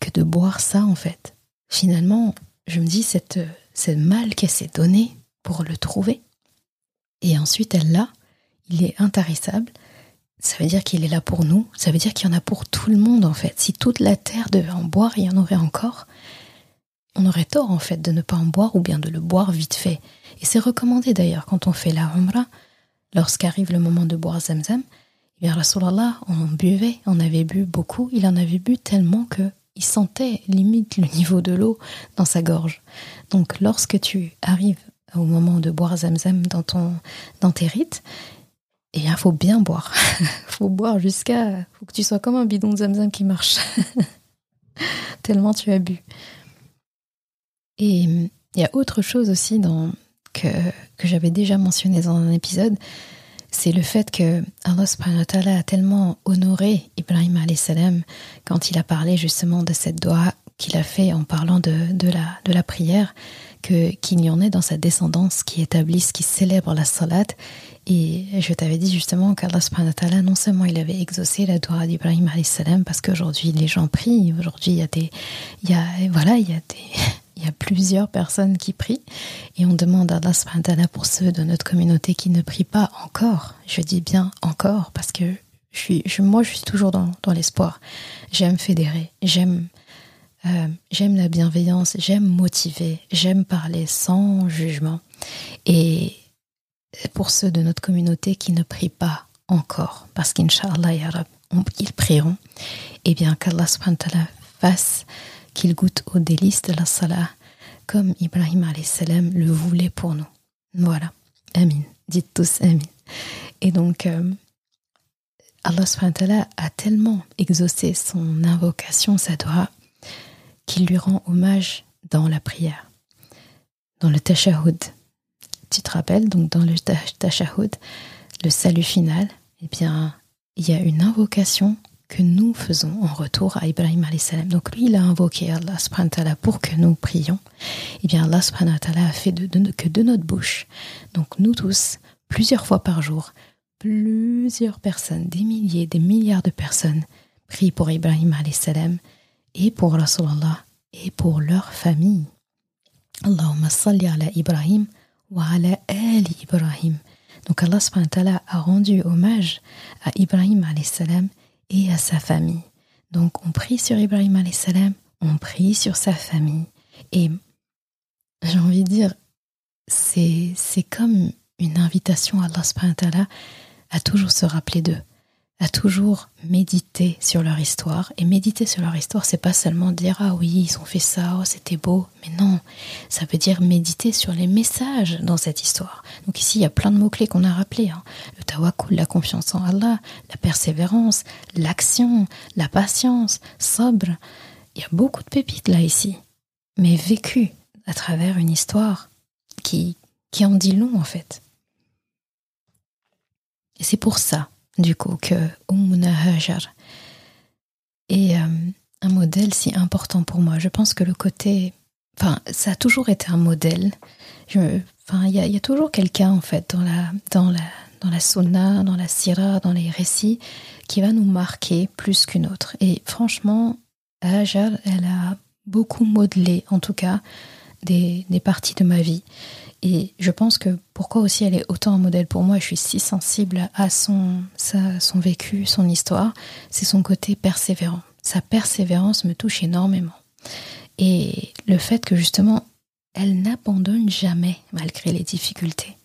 que de boire ça en fait. Finalement, je me dis, cette, cette mal qu'elle s'est donnée pour le trouver, et ensuite elle l'a, il est intarissable. Ça veut dire qu'il est là pour nous, ça veut dire qu'il y en a pour tout le monde en fait. Si toute la terre devait en boire, il y en aurait encore. On aurait tort en fait de ne pas en boire ou bien de le boire vite fait. Et c'est recommandé d'ailleurs quand on fait la Umrah, lorsqu'arrive le moment de boire Zamzam, eh bien Rasulallah, on buvait, on avait bu beaucoup, il en avait bu tellement que il sentait limite le niveau de l'eau dans sa gorge. Donc lorsque tu arrives au moment de boire zamzam dans, ton, dans tes rites, eh bien, faut bien boire. faut boire jusqu'à. faut que tu sois comme un bidon de zamzam qui marche. Tellement tu as bu. Et il y a autre chose aussi dans, que, que j'avais déjà mentionné dans un épisode, c'est le fait que Allah a tellement honoré Ibrahim salam quand il a parlé justement de cette doigt qu'il a fait en parlant de, de, la, de la prière que qu'il y en ait dans sa descendance qui établissent, qui célèbrent la salat. Et je t'avais dit justement qu'Allah subhanahu non seulement il avait exaucé la doua d'Ibrahim salam parce qu'aujourd'hui les gens prient, aujourd'hui il y a des, y a, voilà, il y a des, il y a plusieurs personnes qui prient et on demande à Allah pour ceux de notre communauté qui ne prient pas encore. Je dis bien encore parce que je suis, je, moi je suis toujours dans, dans l'espoir. J'aime fédérer, j'aime euh, j'aime la bienveillance, j'aime motiver, j'aime parler sans jugement. Et pour ceux de notre communauté qui ne prient pas encore, parce qu'Inch'Allah, ils prieront, eh bien qu'Allah fasse qu'ils goûtent aux délices de la salah, comme Ibrahim salam le voulait pour nous. Voilà. Amin. Dites tous Amin. Et donc, euh, Allah a tellement exaucé son invocation, sa doigt, qu'il lui rend hommage dans la prière, dans le tashahhud. Tu te rappelles, donc dans le tashahhud, le salut final, eh bien, il y a une invocation que nous faisons en retour à Ibrahim salam. Donc lui, il a invoqué Allah subhanahu pour que nous prions. Eh bien, Allah subhanahu a fait de, que de notre bouche, donc nous tous, plusieurs fois par jour, plusieurs personnes, des milliers, des milliards de personnes prient pour Ibrahim salam et pour Rasulallah et pour leur famille. Allahumma salli ala Ibrahim wa ala ali Ibrahim. Donc Allah a rendu hommage à Ibrahim salam et à sa famille. Donc on prie sur Ibrahim salam, on prie sur sa famille. Et j'ai envie de dire, c'est, comme une invitation à Allah à toujours se rappeler d'eux, à toujours méditer sur leur histoire. Et méditer sur leur histoire, c'est pas seulement dire ah oui, ils ont fait ça, oh, c'était beau. Mais non, ça veut dire méditer sur les messages dans cette histoire. Donc ici, il y a plein de mots-clés qu'on a rappelés. Hein. Le tawakkul, la confiance en Allah, la persévérance, l'action, la patience, sobre. Il y a beaucoup de pépites là ici, mais vécues à travers une histoire qui, qui en dit long en fait. Et c'est pour ça du coup, que Ummuna Hajar est euh, un modèle si important pour moi. Je pense que le côté. Enfin, ça a toujours été un modèle. enfin, il y, a toujours quelqu'un, en fait, dans la, dans, la, dans la sunna, dans la dans les récits, qui va nous marquer plus qu'une autre. Et franchement, Hajar, elle a beaucoup modelé, en tout cas, des, des parties de ma vie. Et je pense que pourquoi aussi elle est autant un modèle pour moi, je suis si sensible à son, son vécu, son histoire, c'est son côté persévérant. Sa persévérance me touche énormément. Et le fait que justement, elle n'abandonne jamais malgré les difficultés.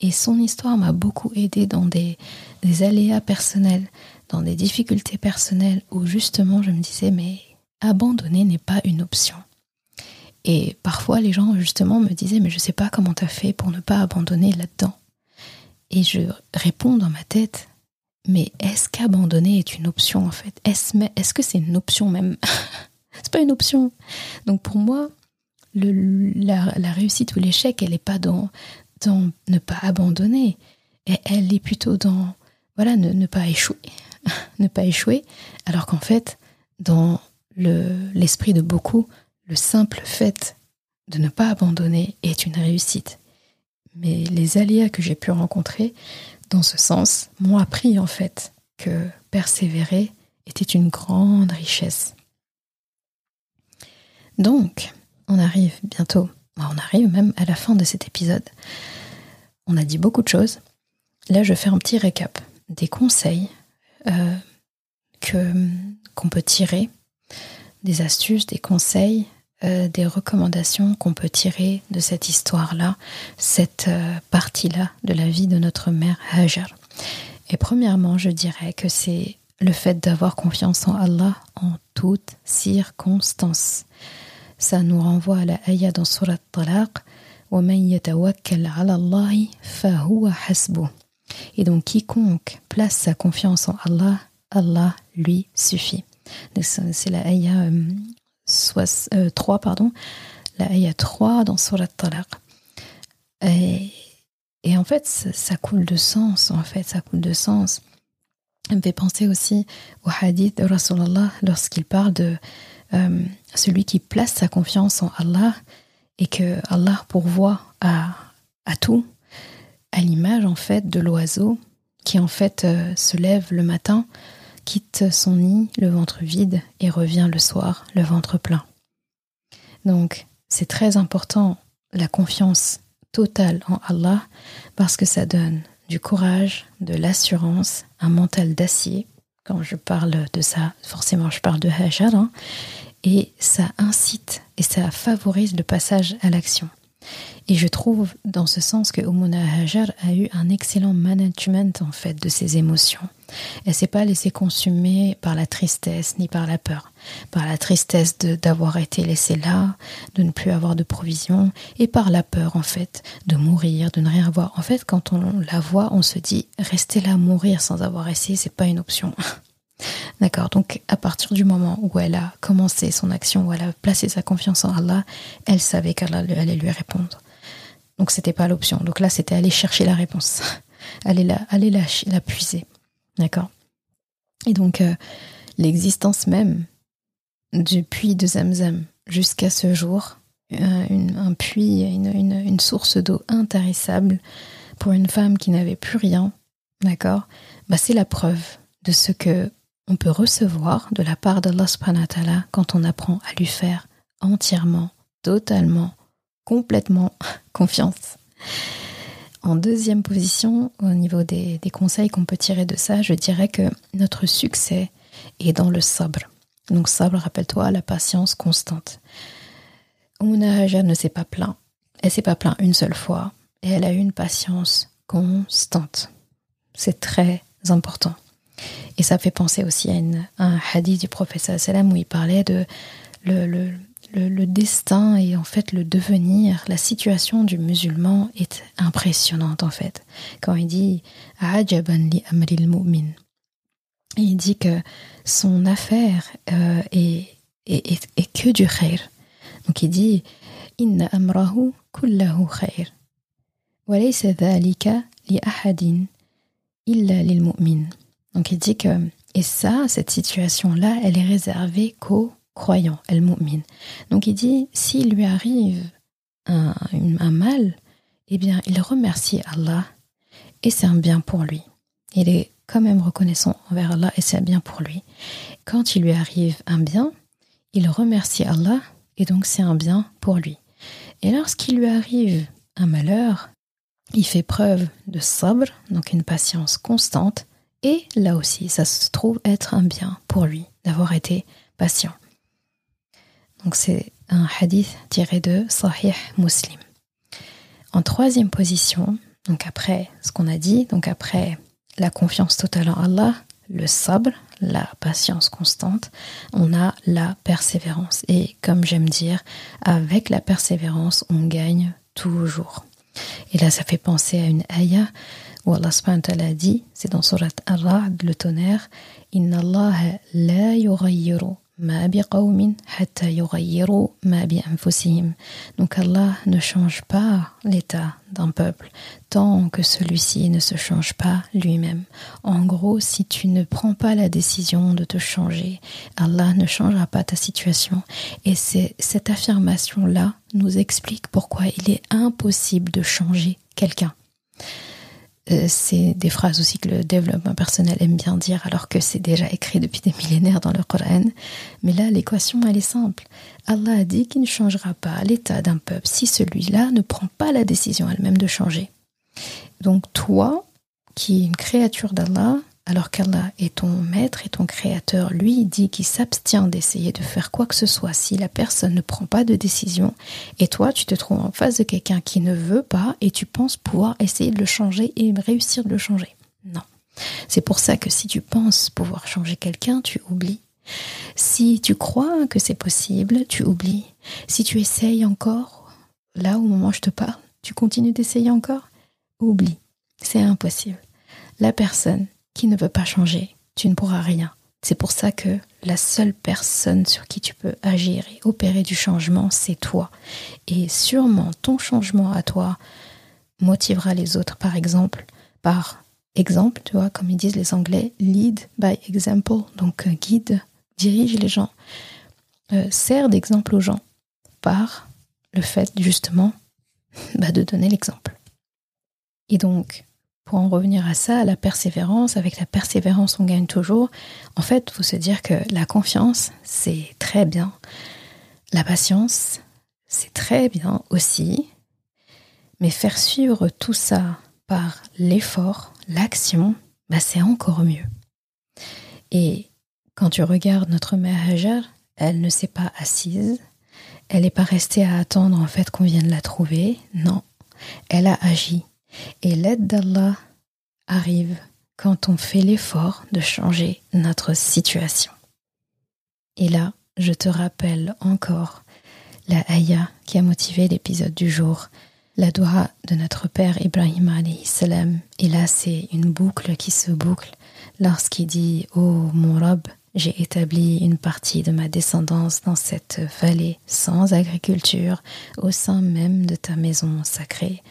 Et son histoire m'a beaucoup aidé dans des, des aléas personnels, dans des difficultés personnelles où justement je me disais mais abandonner n'est pas une option. Et parfois, les gens, justement, me disaient, mais je ne sais pas comment tu as fait pour ne pas abandonner là-dedans. Et je réponds dans ma tête, mais est-ce qu'abandonner est une option, en fait? Est-ce est que c'est une option même? C'est pas une option. Donc pour moi, la, réussite ou l'échec, elle n'est pas dans, dans ne pas abandonner. Et elle est plutôt dans, voilà, ne, ne pas échouer. ne pas échouer. Alors qu'en fait, dans l'esprit de beaucoup, le simple fait de ne pas abandonner est une réussite. Mais les aléas que j'ai pu rencontrer dans ce sens m'ont appris en fait que persévérer était une grande richesse. Donc, on arrive bientôt, on arrive même à la fin de cet épisode. On a dit beaucoup de choses. Là, je fais un petit récap des conseils euh, que qu'on peut tirer, des astuces, des conseils euh, des recommandations qu'on peut tirer de cette histoire-là, cette euh, partie-là de la vie de notre mère Hajar. Et premièrement, je dirais que c'est le fait d'avoir confiance en Allah en toutes circonstances. Ça nous renvoie à la ayah dans Surat Talaq et donc quiconque place sa confiance en Allah, Allah lui suffit. C'est la ayah euh, 3, euh, pardon, là il y a 3 dans Surat Talaq. Et, et, en fait, ça, coule de sens, en fait, ça coule de sens. Ça me fait penser aussi au hadith de Rasulallah lorsqu'il parle de euh, celui qui place sa confiance en Allah et que Allah pourvoit à, à tout, à l'image en fait de l'oiseau qui en fait euh, se lève le matin quitte son nid le ventre vide et revient le soir le ventre plein. Donc, c'est très important la confiance totale en Allah parce que ça donne du courage, de l'assurance, un mental d'acier. Quand je parle de ça, forcément je parle de Hajar, hein, et ça incite et ça favorise le passage à l'action. Et je trouve dans ce sens que Umuna Hajar a eu un excellent management en fait de ses émotions. Elle s'est pas laissée consumer par la tristesse ni par la peur, par la tristesse d'avoir été laissée là, de ne plus avoir de provisions, et par la peur en fait de mourir, de ne rien avoir. En fait, quand on la voit, on se dit rester là mourir sans avoir essayé, c'est pas une option. D'accord. Donc, à partir du moment où elle a commencé son action, où elle a placé sa confiance en Allah, elle savait qu'elle allait lui répondre. Donc c'était pas l'option. Donc là, c'était aller chercher la réponse, aller la, aller la puiser. D'accord Et donc, euh, l'existence même du puits de Zamzam jusqu'à ce jour, euh, un puits, une, une, source d'eau intarissable pour une femme qui n'avait plus rien, d'accord bah, C'est la preuve de ce que on peut recevoir de la part d'Allah subhanahu quand on apprend à lui faire entièrement, totalement complètement confiance. En deuxième position, au niveau des, conseils qu'on peut tirer de ça, je dirais que notre succès est dans le sabre. Donc sabre, rappelle-toi, la patience constante. Hajar ne s'est pas plaint. Elle s'est pas plaint une seule fois. Et elle a une patience constante. C'est très important. Et ça fait penser aussi à, un hadith du prophète sallam où il parlait de le, le, destin et en fait le devenir, la situation du musulman est impressionnante en fait. Quand il dit Ajaban li amril mu'min, il dit que son affaire euh, est, est, que du khair. Donc il dit Inna amrahu kullahu khair. li ahadin illa lil mu'min. Donc il dit que, et ça, cette situation-là, elle est réservée qu'aux croyant, elle mu'min. Donc il dit, s'il lui arrive un, mal, eh bien il remercie Allah et c'est un bien pour lui. Il est quand même reconnaissant envers Allah et c'est un bien pour lui. Quand il lui arrive un bien, il remercie Allah et donc c'est un bien pour lui. Et lorsqu'il lui arrive un malheur, il fait preuve de sabre, donc une patience constante, et là aussi, ça se trouve être un bien pour lui d'avoir été patient. Donc c'est un hadith tiré de Sahih Muslim. En troisième position, donc après ce qu'on a dit, donc après la confiance totale en Allah, le sabre, la patience constante, on a la persévérance. Et comme j'aime dire, avec la persévérance, on gagne toujours. Et là, ça fait penser à une ayah où Allah subhanahu dit, c'est dans Surat Ar-Ra'd, le tonnerre, Allah la yughayyiru donc Allah ne change pas l'état d'un peuple tant que celui-ci ne se change pas lui-même. En gros, si tu ne prends pas la décision de te changer, Allah ne changera pas ta situation. Et c'est cette affirmation-là nous explique pourquoi il est impossible de changer quelqu'un. Euh, c'est des phrases aussi que le développement personnel aime bien dire alors que c'est déjà écrit depuis des millénaires dans le Coran. Mais là, l'équation, elle est simple. Allah a dit qu'il ne changera pas l'état d'un peuple si celui-là ne prend pas la décision elle-même de changer. Donc toi, qui es une créature d'Allah, alors qu'Allah est ton maître et ton créateur, lui dit qu'il s'abstient d'essayer de faire quoi que ce soit si la personne ne prend pas de décision, et toi tu te trouves en face de quelqu'un qui ne veut pas et tu penses pouvoir essayer de le changer et réussir de le changer. Non. C'est pour ça que si tu penses pouvoir changer quelqu'un, tu oublies. Si tu crois que c'est possible, tu oublies. Si tu essayes encore, là au moment où je te parle, tu continues d'essayer encore, oublie. C'est impossible. La personne qui ne veut pas changer, tu ne pourras rien. C'est pour ça que la seule personne sur qui tu peux agir et opérer du changement, c'est toi. Et sûrement ton changement à toi motivera les autres, par exemple, par exemple, tu vois, comme ils disent les Anglais, lead by example, donc euh, guide, dirige les gens, euh, sert d'exemple aux gens par le fait justement bah, de donner l'exemple. Et donc, pour en revenir à ça, la persévérance, avec la persévérance, on gagne toujours. En fait, il faut se dire que la confiance, c'est très bien. La patience, c'est très bien aussi. Mais faire suivre tout ça par l'effort, l'action, bah c'est encore mieux. Et quand tu regardes notre mère Hajar, elle ne s'est pas assise, elle n'est pas restée à attendre en fait qu'on vienne la trouver. Non, elle a agi. Et l'aide d'Allah arrive quand on fait l'effort de changer notre situation. Et là, je te rappelle encore la ayah qui a motivé l'épisode du jour, la doua de notre père Ibrahim salam. Et là, c'est une boucle qui se boucle lorsqu'il dit Oh mon robe, j'ai établi une partie de ma descendance dans cette vallée sans agriculture, au sein même de ta maison sacrée.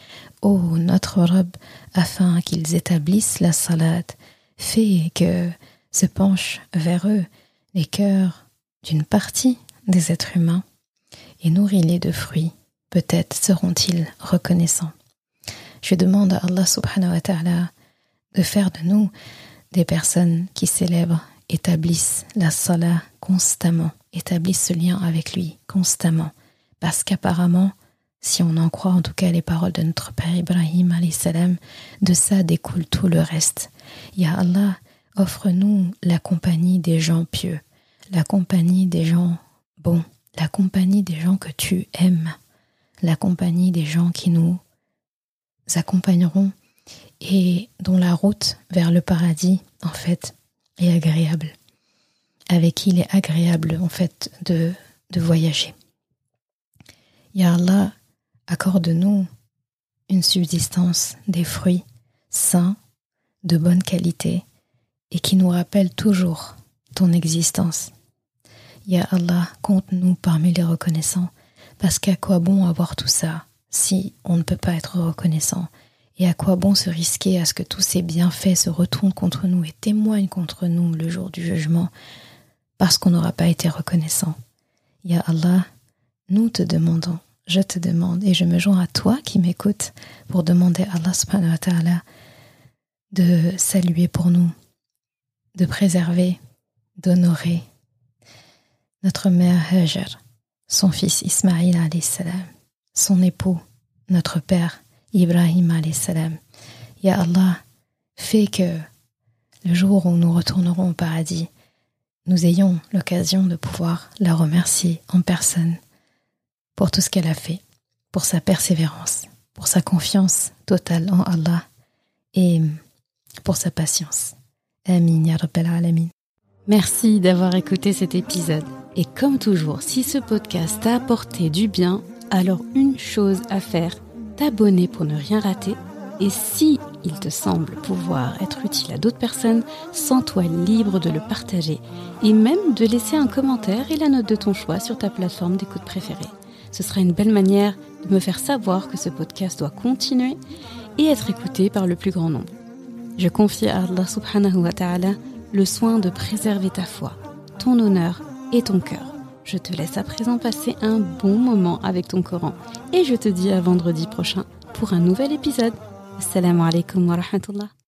Ô notre robe, afin qu'ils établissent la salade, fais que se penchent vers eux les cœurs d'une partie des êtres humains et nourris-les de fruits. Peut-être seront-ils reconnaissants. Je demande à Allah subhanahu wa ta'ala de faire de nous des personnes qui célèbrent établissent la salah constamment, établissent ce lien avec lui constamment. Parce qu'apparemment, si on en croit en tout cas les paroles de notre Père Ibrahim, salam, de ça découle tout le reste. Ya Allah, offre-nous la compagnie des gens pieux, la compagnie des gens bons, la compagnie des gens que tu aimes, la compagnie des gens qui nous accompagneront et dont la route vers le paradis, en fait, agréable, avec qui il est agréable en fait de, de voyager. Ya Allah, accorde-nous une subsistance des fruits sains, de bonne qualité, et qui nous rappellent toujours ton existence. Ya Allah, compte-nous parmi les reconnaissants, parce qu'à quoi bon avoir tout ça si on ne peut pas être reconnaissant et à quoi bon se risquer à ce que tous ces bienfaits se retournent contre nous et témoignent contre nous le jour du jugement parce qu'on n'aura pas été reconnaissant? Ya Allah, nous te demandons, je te demande et je me joins à toi qui m'écoutes pour demander à Allah de saluer pour nous, de préserver, d'honorer notre mère Hajar, son fils Ismaïl salam, son époux, notre père Ibrahim salam. Ya Allah, fais que le jour où nous retournerons au paradis, nous ayons l'occasion de pouvoir la remercier en personne pour tout ce qu'elle a fait, pour sa persévérance, pour sa confiance totale en Allah et pour sa patience. Amin ya Rabbal Alamin. Merci d'avoir écouté cet épisode. Et comme toujours, si ce podcast t'a apporté du bien, alors une chose à faire t'abonner pour ne rien rater. Et si il te semble pouvoir être utile à d'autres personnes, sens-toi libre de le partager et même de laisser un commentaire et la note de ton choix sur ta plateforme d'écoute préférée. Ce sera une belle manière de me faire savoir que ce podcast doit continuer et être écouté par le plus grand nombre. Je confie à Allah subhanahu wa ta'ala le soin de préserver ta foi, ton honneur et ton cœur. Je te laisse à présent passer un bon moment avec ton Coran et je te dis à vendredi prochain pour un nouvel épisode. Assalamu alaikum wa rahmatullah.